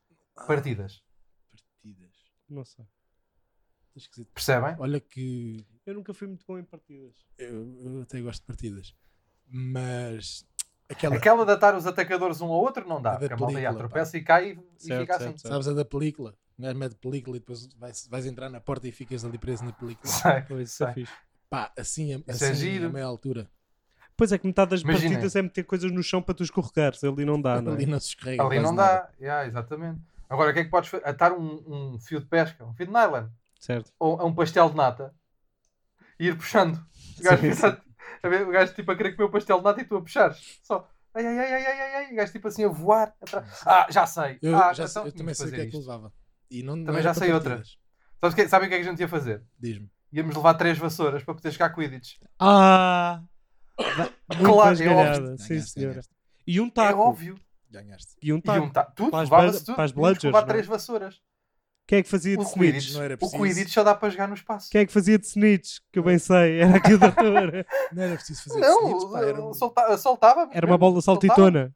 Partidas. partidas. Não sei. Tá esquisito. Percebem? Olha que Eu nunca fui muito bom em partidas. eu, eu até gosto de partidas. Mas aquela, Aquela de atar os atacadores um ao outro não A dá. da Porque a malta tropeça e cai e, e Certo, fica certo, assim. certo. sabes a da película? Um gajo mete película e depois vais, vais entrar na porta e ficas ali preso na película. Sei. Pois, isso é Sei. fixe. Pá, assim, a- Isso é assim giro. a meia altura. Pois é que metade das Imagina. partidas é meter coisas no chão para tu escorregares. Ali não dá, não é? ali não se escorrega. Ali não dá. Yeah, exatamente. Agora, o que é que podes fazer? Atar um, um fio de pesca, um fio de nylon, Certo. ou a um pastel de nata e ir puxando. O gajo, Sim, fica- a ver, o gajo tipo a querer comer o pastel de nata e tu a puxares. Só. Ai, ai, ai, ai, ai, ai. O gajo tipo assim a voar. atrás. Ah, já sei. Eu, ah, já, sei- então eu também sei o que é que isto. levava. E não, não Também era já sei outra. Sabes que, sabem o que é que a gente ia fazer? Diz-me. Íamos levar três vassouras para poder jogar Quidditch. Ah! Claro, é óbvio. Sim, senhora. E um É taco. óbvio. Ganhaste. E um E taco. um ta... Tudo, levava-se tudo. para as bludgers, levar não é? três vassouras. Quem é que fazia de O snitch? Não o. Quidditch só dá para jogar no espaço. Quem é que fazia de snitch? Que eu bem sei, era aqui o doutor. Não era preciso fazer Não, snitch, pá, era um- solta- soltava. Era uma bola saltitona.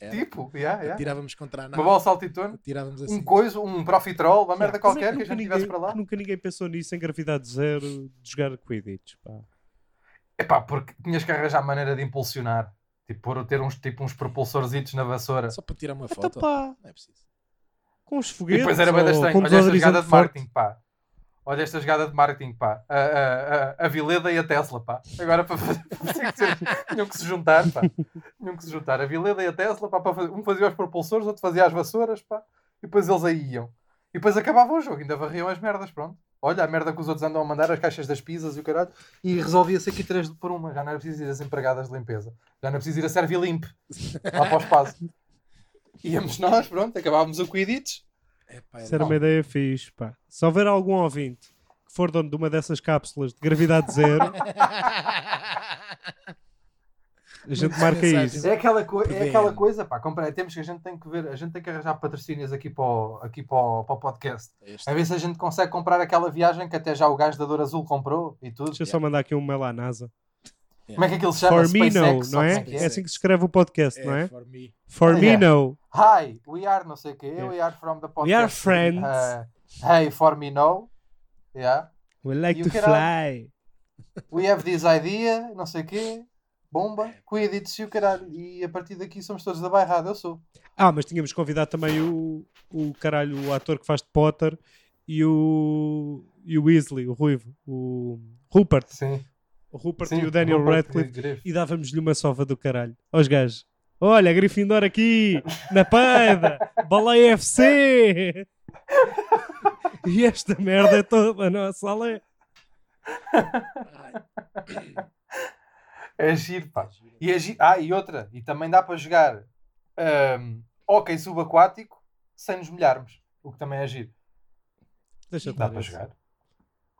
Era- Tipo, yeah, yeah. Tirávamos contra a uma nave, bola saltitona. tirávamos um assim. coisa, um profiterol, uma merda Mas é qualquer que a gente ninguém- tivesse para lá. Nunca ninguém pensou nisso em gravidade zero de jogar Quidditch. Pá. Epá, porque tinhas que arranjar maneira de impulsionar. Tipo, pôr, ter uns, tipo, uns propulsorzitos na vassoura. Só para tirar uma Então, foto. pá, Não é preciso. com os E foguetes. depois era bem ou estranho. com Olha esta jogada de forte. marketing, pá. Olha esta jogada de marketing, pá. A, a, a, a Vileda e a Tesla, pá. Agora para fazer. tinham que se juntar, pá. Tinham que se juntar. A Vileda e a Tesla, pá. Para fazer, um fazia os propulsores, outro fazia as vassouras, pá. E depois eles aí iam. E depois acabava o jogo, ainda varriam as merdas, pronto. Olha a merda que os outros andam a mandar, as caixas das pizzas e o caralho. E resolvia-se aqui três por uma. Já não era preciso ir as empregadas de limpeza. Já não é preciso ir a Servilimp. Lá para o espaço. Íamos nós, pronto, acabávamos o Quidditch. É, pá, Isso era uma ideia fixe, pá. Se houver algum ouvinte que for dono de uma dessas cápsulas de gravidade zero, a gente marca isso. É aquela, co é aquela coisa, pá, compra, temos que a gente tem que ver, a gente tem que arranjar patrocínios aqui para o, aqui para o, para o podcast. Este- A ver se a gente consegue comprar aquela viagem que até já o gajo da Dor Azul comprou e tudo. Deixa eu só mandar aqui um mail à NASA. Como é que aquilo se chama? For me, no, não é? como que É assim que se escreve o podcast, é, não é? for me. For me, yeah. no. Hi, we are não sei o quê, Yeah. we are from the podcast. We are friends. Uh, hey, for me no. Yeah. We like o to fly. We have this idea, não sei o quê. Bomba, Quidditch e o caralho. E a partir daqui somos todos da bairrada, eu sou. Ah, mas tínhamos convidado também o, o caralho, o ator que faz de Potter e o, e o Weasley, o Ruivo, o Rupert. Sim. Rupert Sim, e o Daniel Rupert Radcliffe. Greve. E dávamos-lhe uma sova do caralho. Aos gajos. Olha, Gryffindor aqui, na peida, baleia FC. E esta merda é toda nossa, olha. É giro, pá. E é giro. Ah, e outra. E também dá para jogar ahm, hóquei subaquático sem nos molharmos. O que também é giro. Deixa Dá para jogar.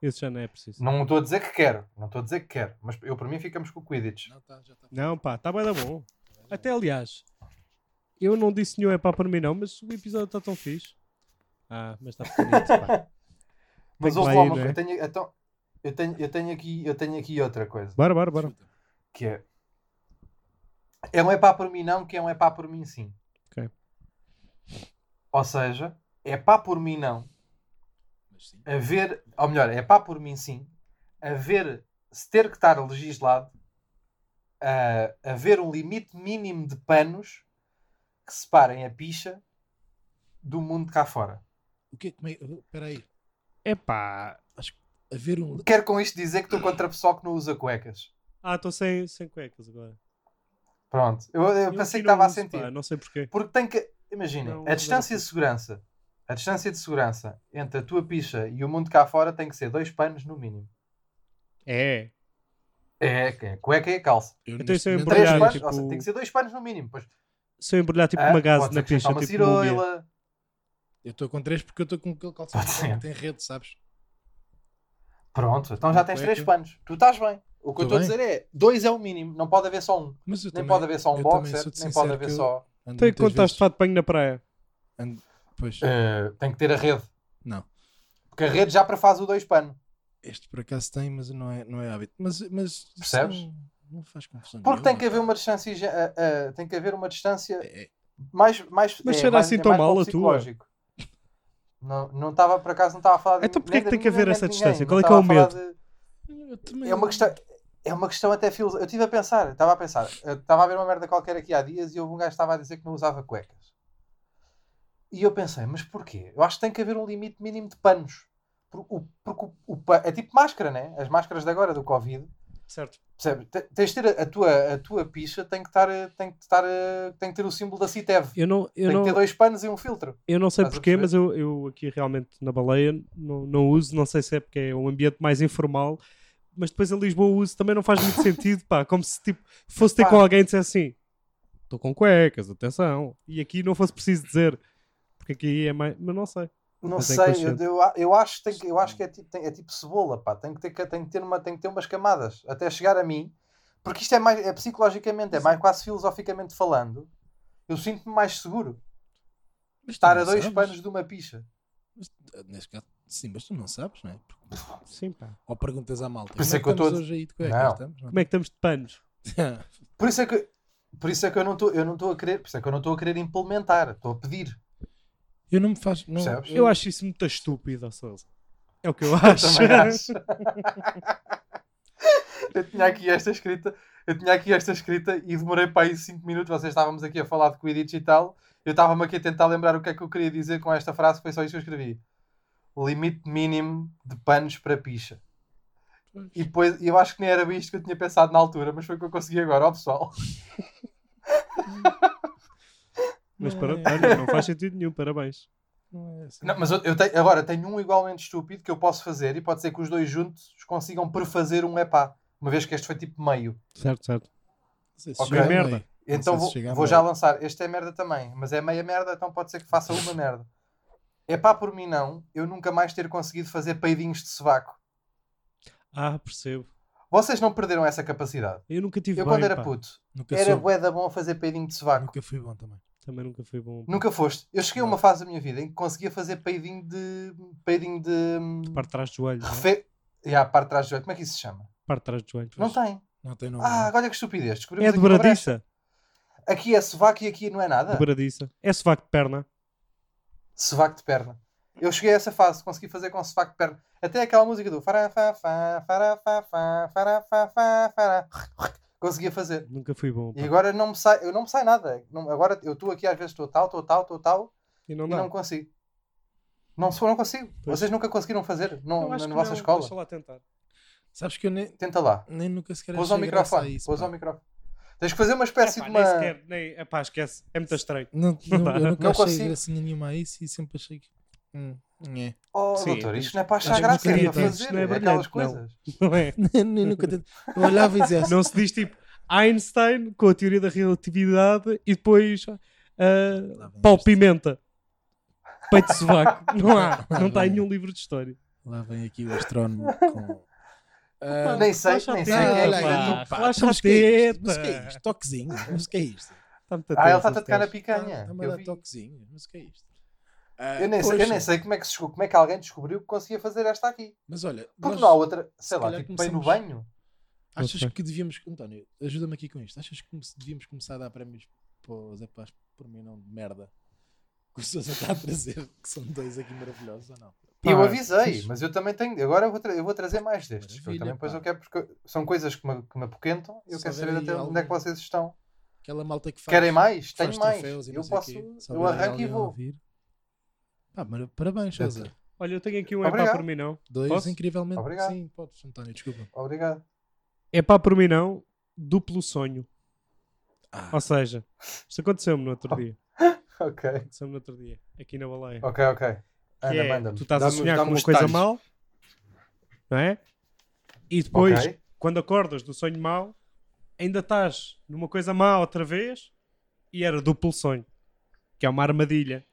Esse já não é preciso. Não estou a dizer que quero. Não estou a dizer que quero. Mas eu, para mim, ficamos com o Quidditch. Não, tá, já está. Não, pá, está bem da bom. Até aliás, eu não disse nenhum é pá para mim não, mas o episódio está tão fixe. Ah, mas está pequenito, pá. Mas ouve lá uma é? coisa. Eu tenho, então, eu, tenho, eu, tenho aqui, eu tenho aqui outra coisa. Bora, bora, bora. Que é... É um é pá por mim não, que é um é pá por mim sim. Ok. Ou seja, é pá por mim não. Mas sim. haver, ou melhor, é pá por mim sim, haver, se ter que estar legislado, a haver um limite mínimo de panos que separem a picha do mundo cá fora. O que é que. Espera aí. É pá. Haver um. Quero com isto dizer que estou contra o pessoal que não usa cuecas. Ah, estou sem, sem cuecas agora. Pronto, eu, eu Eu pensei que estava a sentir. pá, não sei porquê. Porque tem que, imaginem, Não, a distância não. de segurança, a distância de segurança entre a tua picha e o mundo cá fora tem que ser dois panos no mínimo. É. É, que é a cueca e a calça. Eu Então isso é Embrulhar, panos, tipo- seja, tem que ser dois panos no mínimo. Pois, Se eu embrulhar tipo ah, uma ser na picha, uma tipo ciroila. Eu estou com três porque eu estou com aquele calção Pode ser. que tem rede, sabes? Pronto, então já tens três panos. Tu estás bem. O que eu estou a dizer é, dois é o mínimo, não pode haver só um. Mas Nem também, pode haver só um boxer, nem pode haver só... Então e quando estás de fato de banho na praia? ando- Pois, Eh, tem que ter a rede. não. Porque a rede já prefaz o dois pano. Este por acaso tem, mas não é, não é hábito. Mas, mas Percebes? Não, não faz confusão. Porque tem nenhuma, que haver uma distância, eh, eh, tem que haver uma distância É- é- mais, mais Mas é, será mais- assim é tão mais mal para a tua? Não não estava, por acaso, não estava a falar de Então porquê nem que tem que haver essa distância? Qual é que é o medo? de- É uma questão, é uma questão até filosófica. Eu estive a pensar, estava a pensar, estava a ver uma merda qualquer aqui há dias e houve um gajo que estava a dizer que não usava cuecas. E eu pensei, mas porquê? Eu acho que tem que haver um limite mínimo de panos. Por- o- Porque o, o pa- é tipo máscara, né? As máscaras de agora do Covid. Certo. Percebe? Te- Tens de ter a, a tua, a tua picha, tem que, estar, tem, que estar, tem que ter o símbolo da CITEV. Eu não, eu Tem não, que ter dois panos e um filtro. eu não sei Estás porquê, mas eu, eu aqui realmente na baleia não, não uso. Não sei se é porque é um ambiente mais informal. Mas depois a Lisboa uso também não faz muito sentido, pá. Como se tipo, fosse ter Pá. com alguém e dissesse assim: estou com cuecas, atenção. E aqui não fosse preciso dizer, porque aqui é mais. Mas não sei. Não Mas é sei, eu, eu, eu acho, que tem que- eu acho que é tipo, tem- é tipo cebola, pá. Tem que, ter, que- tem, que ter uma, tem que ter umas camadas até chegar a mim, porque isto é mais é psicologicamente, é mais quase filosoficamente falando. Eu sinto-me mais seguro Mas estar a dois sabes. panos de uma picha. Mas, eh, neste caso, sim, mas tu não sabes, não é? Porque- Sim, pá. Ou perguntas à malta. Por isso "Como é que eu estamos tô- hoje aí de cuecas, Não. estamos?" Não. Como é que estamos de panos? Por isso é que, por isso é que eu não estou eu não estou a querer, por isso é que eu não estou a querer implementar, estou a pedir. Eu não me faz. Não, Percebes? Eu acho isso muito estúpido, ó Sousa. É o que eu Eu acho. também acho. eu tinha aqui esta escrita, eu tinha aqui esta escrita e demorei para aí 5 minutos. Vocês estávamos aqui a falar de Quidditch e tal. Eu estava-me aqui a tentar lembrar o que é que eu queria dizer com esta frase, foi só isso que eu escrevi. Limite mínimo de panos para picha. E depois, eu acho que nem era isto que eu tinha pensado na altura, mas foi o que eu consegui agora, ó pessoal. Mas Não para, é. olha, não faz sentido nenhum, parabéns. Não é assim. Não, mas eu, eu tenho, agora tenho um igualmente estúpido que eu posso fazer e pode ser que os dois juntos consigam prefazer um epá. Uma vez que este foi tipo meio. Certo, certo. Se a Merda. Então vou, vou já lançar. Este é merda também, mas é meia merda, então pode ser que faça uma merda. É pá, por mim não, eu nunca mais ter conseguido fazer peidinhos de sovaco. Ah, percebo. Vocês não perderam essa capacidade. Eu nunca tive Eu bem, quando era pá. puto, Nunca era soube. bué da bom a fazer peidinho de sovaco. Nunca fui bom também. Também nunca fui bom. Nunca foste. Eu cheguei a uma Não. fase da minha vida em que conseguia fazer peidinho de. peidinho de. Parte de trás do joelho. não é? Refe... E a parte de trás do joelho. Como é que isso se chama? Parte de trás do joelho. Não tem. Não tem nome. Ah, não. olha que estupidez. Descobrimos É dobradiça. Aqui é sovaco e aqui não é nada. Dobradiça. É sovaco de perna. Sovaco de perna. Eu cheguei a essa fase, consegui fazer com sovaco de perna. Até aquela música do farafafá, farafafá, farafafá, fará. Conseguia fazer. Nunca fui bom. E pá. agora não me sai, eu não me sai nada. Não- agora eu estou aqui às vezes estou tal, estou tal, estou tal E não e não consigo. Não, sou- não consigo. Pois. Vocês nunca conseguiram fazer não, na que vossa não. escola. Deixa lá tentar. Sabes que eu nem, Tenta lá. nem nunca sequer Pôs ao microfone. isso, Pôs pá. ao microfone. Tens que fazer uma espécie de nem uma. sequer, nem, epá, esquece. É muito estranho. Não, Não eu nunca Não achei consigo. gracinha nenhuma a isso e sempre achei que. Hum, é. Oh, Sim, doutor, isto não é para achar mas graça, é para fazer. não é é aquelas não. coisas. Não é? Nem, nem nunca tentei. Eu olhava e dizia assim. Não se diz tipo Einstein com a teoria da relatividade e depois uh, Paulo este. Pimenta. Peito de sovaco. Não há. Lá Não está em nenhum livro de história. Lá vem aqui o astrónomo com. Ah, Nem sei, a nem sei é olha aí, Relaxa mas a que é isto? teta. Mas que é isto? Toquezinho. Mas que é isto? Ah, ele está a tocar na picanha. Está-me a dar toquezinho. Mas que é isto? Ah, Eu nem, sei, eu nem sei como é, que se, como é que alguém descobriu que conseguia fazer esta aqui. Mas olha, Porque nós- não há outra, sei se lá, tipo bem no começamos- banho. achas Ok. que devíamos. António, ajuda-me aqui com isto. Achas que devíamos começar a dar prémios para os epás por mim não de merda? Que o Sousa está a trazer, que são dois aqui maravilhosos ou não? Pá, eu avisei, mas eu também tenho. Agora eu vou, tra- eu vou trazer mais destes. eu também, depois pá. eu quero, porque são coisas que me, que me apoquentam. Eu Se quero saber até algum- onde é que vocês estão. Aquela malta que faz. Querem mais? Tenho mais. Eu o posso. Eu arranco e vou. ouvir. Pá, mara- parabéns, Sousa. Olha, eu tenho aqui um é pá Obrigado. por mim não. Dois Posso? incrivelmente. Obrigado. Sim, podes, António, desculpa. Obrigado. É pá por mim não. Duplo sonho. Ah, Ou seja, isto aconteceu-me no outro dia. Ok. Aconteceu-me no outro dia. Aqui na baleia. Ok, ok. é, tu estás a sonhar com uma coisa detalhes. mal, não é? E depois, Ok. quando acordas do sonho mal, ainda estás numa coisa má outra vez e era duplo sonho, que é uma armadilha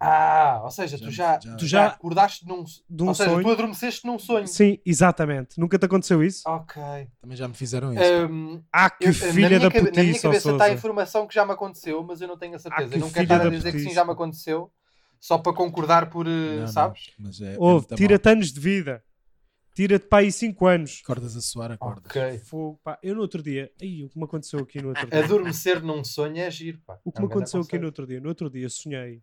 Ah, ou seja, tu Já- já, tu já- já acordaste num, de um ou seja, tu adormeceste num sonho. Sim, exatamente. Nunca te aconteceu isso? Ok. também já me fizeram isso. Hum, Ah, que eu- filha da cabe- na minha putice, cabeça está a informação que já me aconteceu, mas eu não tenho a certeza. que eu não quero estar a dizer que sim, putice. já me aconteceu, só para concordar por, eh, Não, não, sabes? mas é, é Ouve, muito tira-te anos de vida. Tira-te para aí 5 anos. Acordas a suar, acordas. Ok. Fogo, pá. Eu no outro dia, aí, o que me aconteceu aqui no outro dia? Adormecer num sonho é giro, pá. O que É me um aconteceu aqui no outro dia? No outro dia sonhei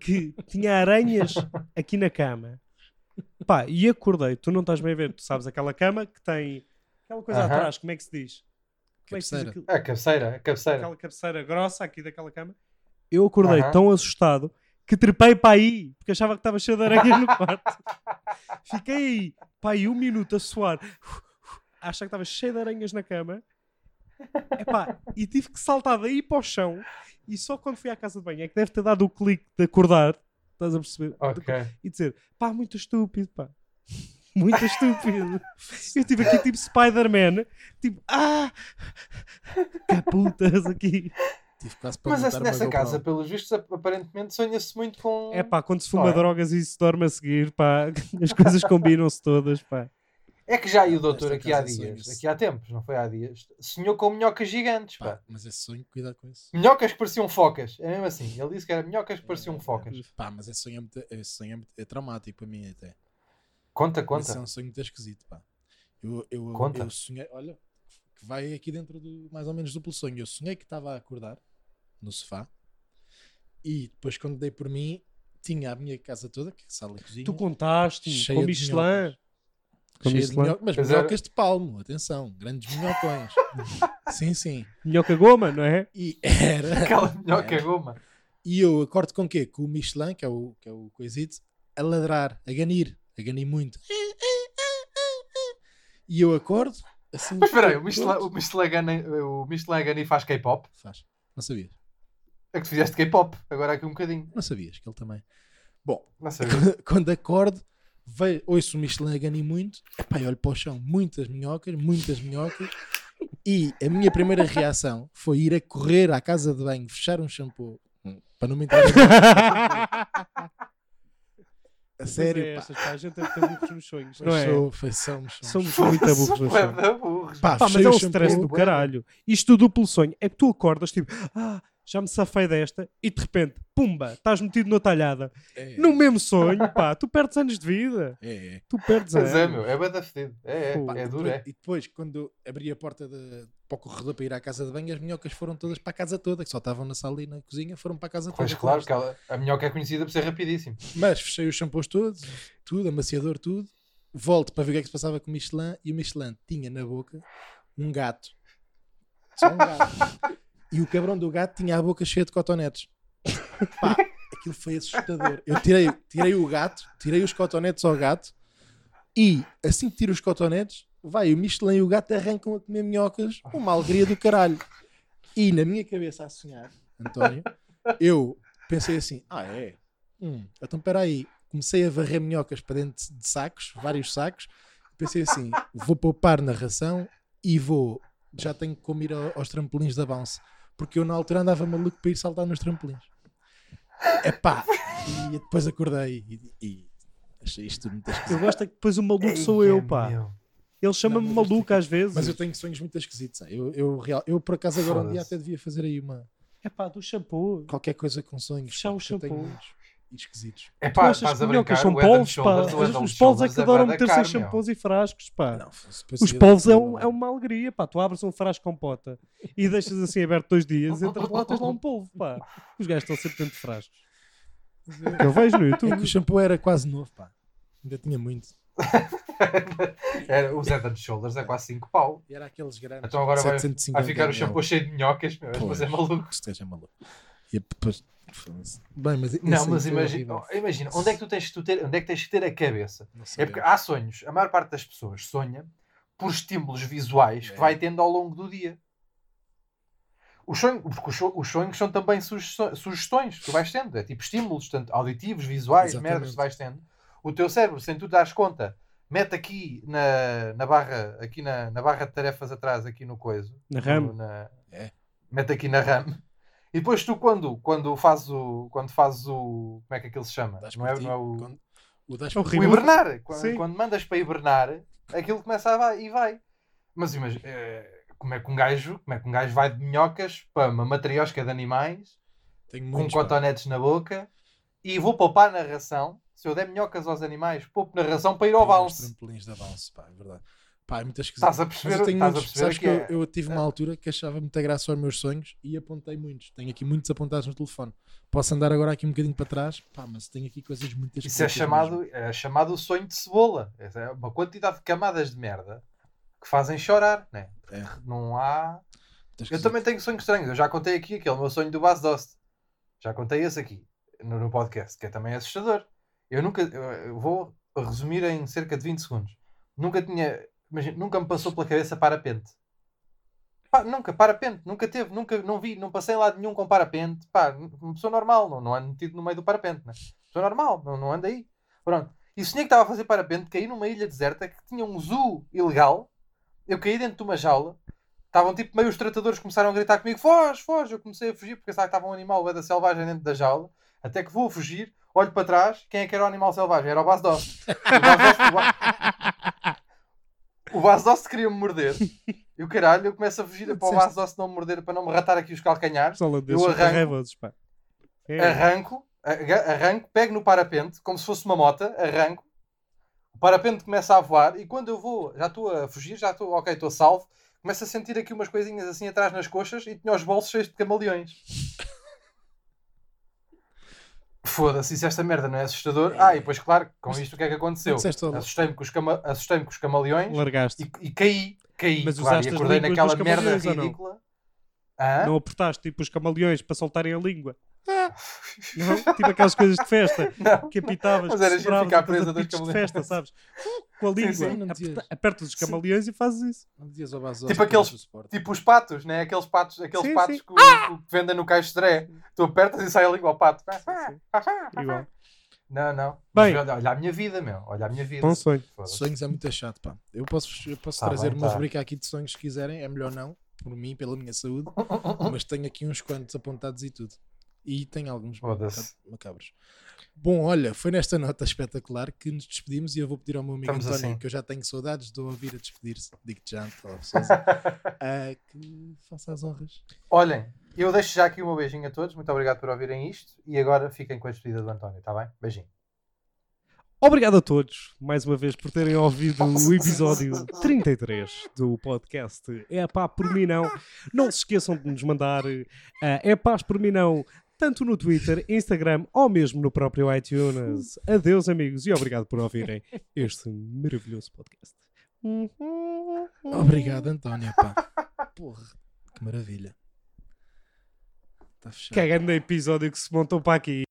que tinha aranhas aqui na cama. Pá, e acordei. Tu não estás bem a ver. Tu sabes aquela cama que tem aquela coisa Aham. atrás. Como é que se diz? Como é que se diz Cabeceira. aquilo? É a cabeceira, a cabeceira. Aquela cabeceira grossa aqui daquela cama. Eu acordei Aham. tão assustado que trepei para aí porque achava que estava cheio de aranhas no quarto. Fiquei aí, pá, aí um minuto a suar. Achava que estava cheio de aranhas na cama. Epá, e tive que saltar daí para o chão. E só quando fui à casa de banho é que deve ter dado o clique de acordar. Estás a perceber? Ok. E dizer, pá, muito estúpido, pá. Muito estúpido. Eu estive aqui tipo Spider-Man. Tipo, ah! Caputas aqui. Tive quase para Mas essa- nessa casa, pelos vistos, ap- aparentemente sonha-se muito com. É pá, quando se fuma Não é? drogas e se dorme a seguir, pá, as coisas combinam-se todas, pá. É que já aí o doutor aqui há casa dias, aqui há tempos, não foi há dias, sonhou com minhocas gigantes, pá. Pá, mas esse sonho, cuidado com isso. Minhocas que pareciam focas, é mesmo assim. Ele disse que era minhocas que pareciam É, focas. Pá, mas esse sonho é, muito, esse sonho é, muito- é traumático para mim até. Conta, Esse é conta. um sonho muito esquisito, pá. Eu, eu, Conta. eu sonhei, olha, que vai aqui dentro do mais ou menos duplo sonho. Eu sonhei que estava a acordar no sofá e depois quando dei por mim tinha a minha casa toda, que é sala e cozinha, Tu contaste com Michelin. minhocas. Com cheia de minhocas, mas Pois era. minhocas de palmo, atenção, grandes minhocões. sim, sim. Minhoca goma, não é? E era. Aquela minhoca era. goma. E eu acordo com o quê? Com o Michelin, que é o, que é o coisito, a ladrar, a ganir, a ganir muito. E eu acordo, assim. Mas espera aí, o Michelin, o Michelin, Gani- o Michelin Gani faz K-pop? Faz. Não sabias? É que tu fizeste K-pop, agora aqui um bocadinho. Não sabias que ele também. Bom, Não sabia. quando acordo, vejo, ouço o Michelin a muito, epá, eu olho para o chão, muitas minhocas, muitas minhocas, e a minha primeira reação foi ir a correr à casa de banho, fechar um shampoo, hum, para não me entrar a sério, é, pá. pá, a gente deve ter burros nos sonhos, não é? sou, foi, somos, somos. Somos muito burros nos sonhos. Pá, Pá, mas é o um shampoo, stress do caralho. Isto do duplo sonho é que tu acordas tipo, ah, já me safei desta e de repente, pumba, estás metido na talhada. É, No mesmo sonho, pá, tu perdes anos de vida. é, é. Tu perdes Mas é, anos. meu, é bué da fedido. É, é, Pô, é duro, depois- é. E depois, quando abri a porta de- para o corredor para ir à casa de banho, as minhocas foram todas para a casa toda, que só estavam na sala e na cozinha, foram para a casa Pois toda. claro, que ela- a minhoca é conhecida por ser rapidíssimo. Mas fechei os shampoos todos, tudo, amaciador, tudo. Volto para ver o que é que se passava com o Michelin e o Michelin tinha na boca um gato. Só um gato. e o cabrão do gato tinha a boca cheia de cotonetes. Pá, aquilo foi assustador. Eu tirei, tirei o gato, tirei os cotonetes ao gato e assim que tiro os cotonetes, vai o Michelin e o gato arrancam a comer minhocas, uma alegria do caralho. E na minha cabeça a sonhar, António, eu pensei assim: ah, é? Hum, então espera aí. Comecei a varrer minhocas para dentro de sacos, vários sacos. Pensei assim: vou poupar na ração e vou. Já tenho como ir ao- aos trampolins da bounce. Porque eu na altura andava maluco para ir saltar nos trampolins. Epá! E depois acordei e, e achei isto muito esquisito. Eu gosto é que depois o maluco sou eu, Eia, pá. meu. Ele chama-me Não, mas isto maluco às vezes. Mas eu tenho sonhos muito esquisitos. Eu, eu, real, eu por acaso agora um dia até devia fazer aí uma É pá, do shampoo. qualquer coisa com sonhos. Fechar o porque eu tenho shampoo. muitos esquisitos. É Tu pá, achas estás que a minhocas brincar. são o polvos, pá? O Os polvos é Shoulders que adoram caro, meu. shampoos e frascos, pá. Não, Os polvos é, um- é uma alegria, pá. Tu abres um frasco com pota e deixas assim aberto dois dias, entras lá, tens lá um polvo, pá. Os gajos estão sempre dentro de frascos. Eu vejo no É que o YouTube. shampoo era quase novo, pá. Ainda tinha muito. Era, Head and Shoulders é quase 5 pau. E era aqueles grandes. Então agora vai, 750 vai ficar o shampoo cheio de minhocas, meu. Mas é maluco. Este é maluco. E depois. Bem, mas Não, mas foi imagina, horrível. imagina, onde é que tu tens que tu ter, onde é que tens que ter a cabeça? É porque há sonhos, a maior parte das pessoas sonha por estímulos visuais que É. vai tendo ao longo do dia. Os sonhos, porque os so- os sonhos são também sugestões, sugestões que tu vais tendo, é tipo estímulos, tanto auditivos, visuais, Exatamente. merdas que vais tendo. O teu cérebro, sem tu dares conta, mete aqui na, na barra, aqui na, na barra de tarefas atrás, aqui no coiso, Na RAM. no- na- É. mete aqui na RAM. E depois tu quando, quando fazes o. Quando fazes o. Como é que aquilo se chama? Não é, não é o. quando- O das É o hibernar. Quando, quando mandas para hibernar, aquilo começa a vai e vai. Mas imagina, eh, como é que um gajo, como é que um gajo vai de minhocas para uma matriosca de animais, Tenho com muitos, pá. cotonetes na boca, e vou poupar na ração. Se eu der minhocas aos animais, poupo na ração para ir ao Tenho os balance. trampolins da bounce, pá, é verdade. Pá, é muito esquisito. Estás a Mas perceber? eu tenho muitos, sabes que que, é- eu, eu tive uma altura que achava muita graça aos meus sonhos e apontei muitos. Tenho aqui muitos apontados no telefone. Posso andar agora aqui um bocadinho para trás, pá, mas tenho aqui coisas muito Isso é esquisitas chamado, mesmo. é chamado o sonho de cebola. É uma quantidade de camadas de merda que fazem chorar. Né? É. Não há. Eu também tenho sonhos estranhos. Eu já contei aqui aquele meu sonho do Bas Dost. Já contei esse aqui no, no podcast, que é também assustador. Eu nunca. Eu, eu vou resumir em cerca de 20 segundos. Nunca tinha. Imagina, nunca me passou pela cabeça parapente. Pá, nunca, parapente, nunca teve, nunca, não vi, não passei lado nenhum com parapente. Pá, uma pessoa normal, não, não ando metido no meio do parapente, né? Pessoa normal, não, não anda aí. Pronto. E sonhei que estava a fazer parapente, caí numa ilha deserta que tinha um zoo ilegal. Eu caí dentro de uma jaula. Estavam tipo meio os tratadores começaram a gritar comigo: foge, foge. Eu comecei a fugir porque pensava que estava um animal da selvagem dentro da jaula. Até que vou fugir, olho para trás. Quem é que era o animal selvagem? Era o Bas Dost. O o Basdoss queria me morder. E o caralho, eu começo a fugir para o Basdoss não me morder, para não me ratar aqui os calcanhares. Eu arranco. É. Arranco, arranco, pego no parapente, como se fosse uma mota, arranco. O parapente começa a voar e quando eu vou, já estou a fugir, já estou, ok, estou salvo. Começo a sentir aqui umas coisinhas assim atrás nas coxas e tinha os bolsos cheios de camaleões. Foda-se, isso esta merda não é assustador. Ah, e depois, claro, com isto o que é que aconteceu? Assustei-me com, os cama- assustei-me com os camaleões Largaste. e, e caí, caí, Mas claro, e acordei naquela merda não? ridícula. Hã? Não apertaste tipo os camaleões para soltarem a língua. Não? Tipo aquelas coisas de festa Não. que apitavas, Mas que era giro sopravas ficar presa dos de camaleões. festa, sabes? Com a língua. sim. Dizias. Apertas os camaleões e fazes isso. Não dizias ao Tipo que aqueles-. Tipo os patos, né? Aqueles patos, aqueles Sim, patos sim. Que, que- que vendem no caixo de dré. Tu apertas e sai a língua ao pato. Igual. Não, não. Bem. Olha, olha a minha vida, meu. Olha a minha vida. Bom sonho. Sonhos é muito chato, pá. Eu posso, eu posso Tá trazer bem, uma tá. rubrica aqui de sonhos se quiserem, é melhor não, por mim, pela minha saúde, mas tenho aqui uns quantos apontados e tudo. E tenho alguns macabros. Bom, olha, foi nesta nota espetacular que nos despedimos e eu vou pedir ao meu amigo Estamos António, assim. que eu já tenho saudades de ouvir a despedir-se, digo-te já, ah, que faça as honras. Olhem, eu deixo já aqui um beijinho a todos. Muito obrigado por ouvirem isto. E agora fiquem com a despedida do António, está bem? Beijinho. Obrigado a todos, mais uma vez, por terem ouvido o episódio 33 do podcast É Pá Por Mim Não. Não se esqueçam de nos mandar uh, É Paz Por Mim Não, tanto no Twitter, Instagram ou mesmo no próprio iTunes. Adeus, amigos, e obrigado por ouvirem este maravilhoso podcast. Obrigado, António, pá. Porra, que maravilha. Está fechado. Que grande episódio que se montou para aqui.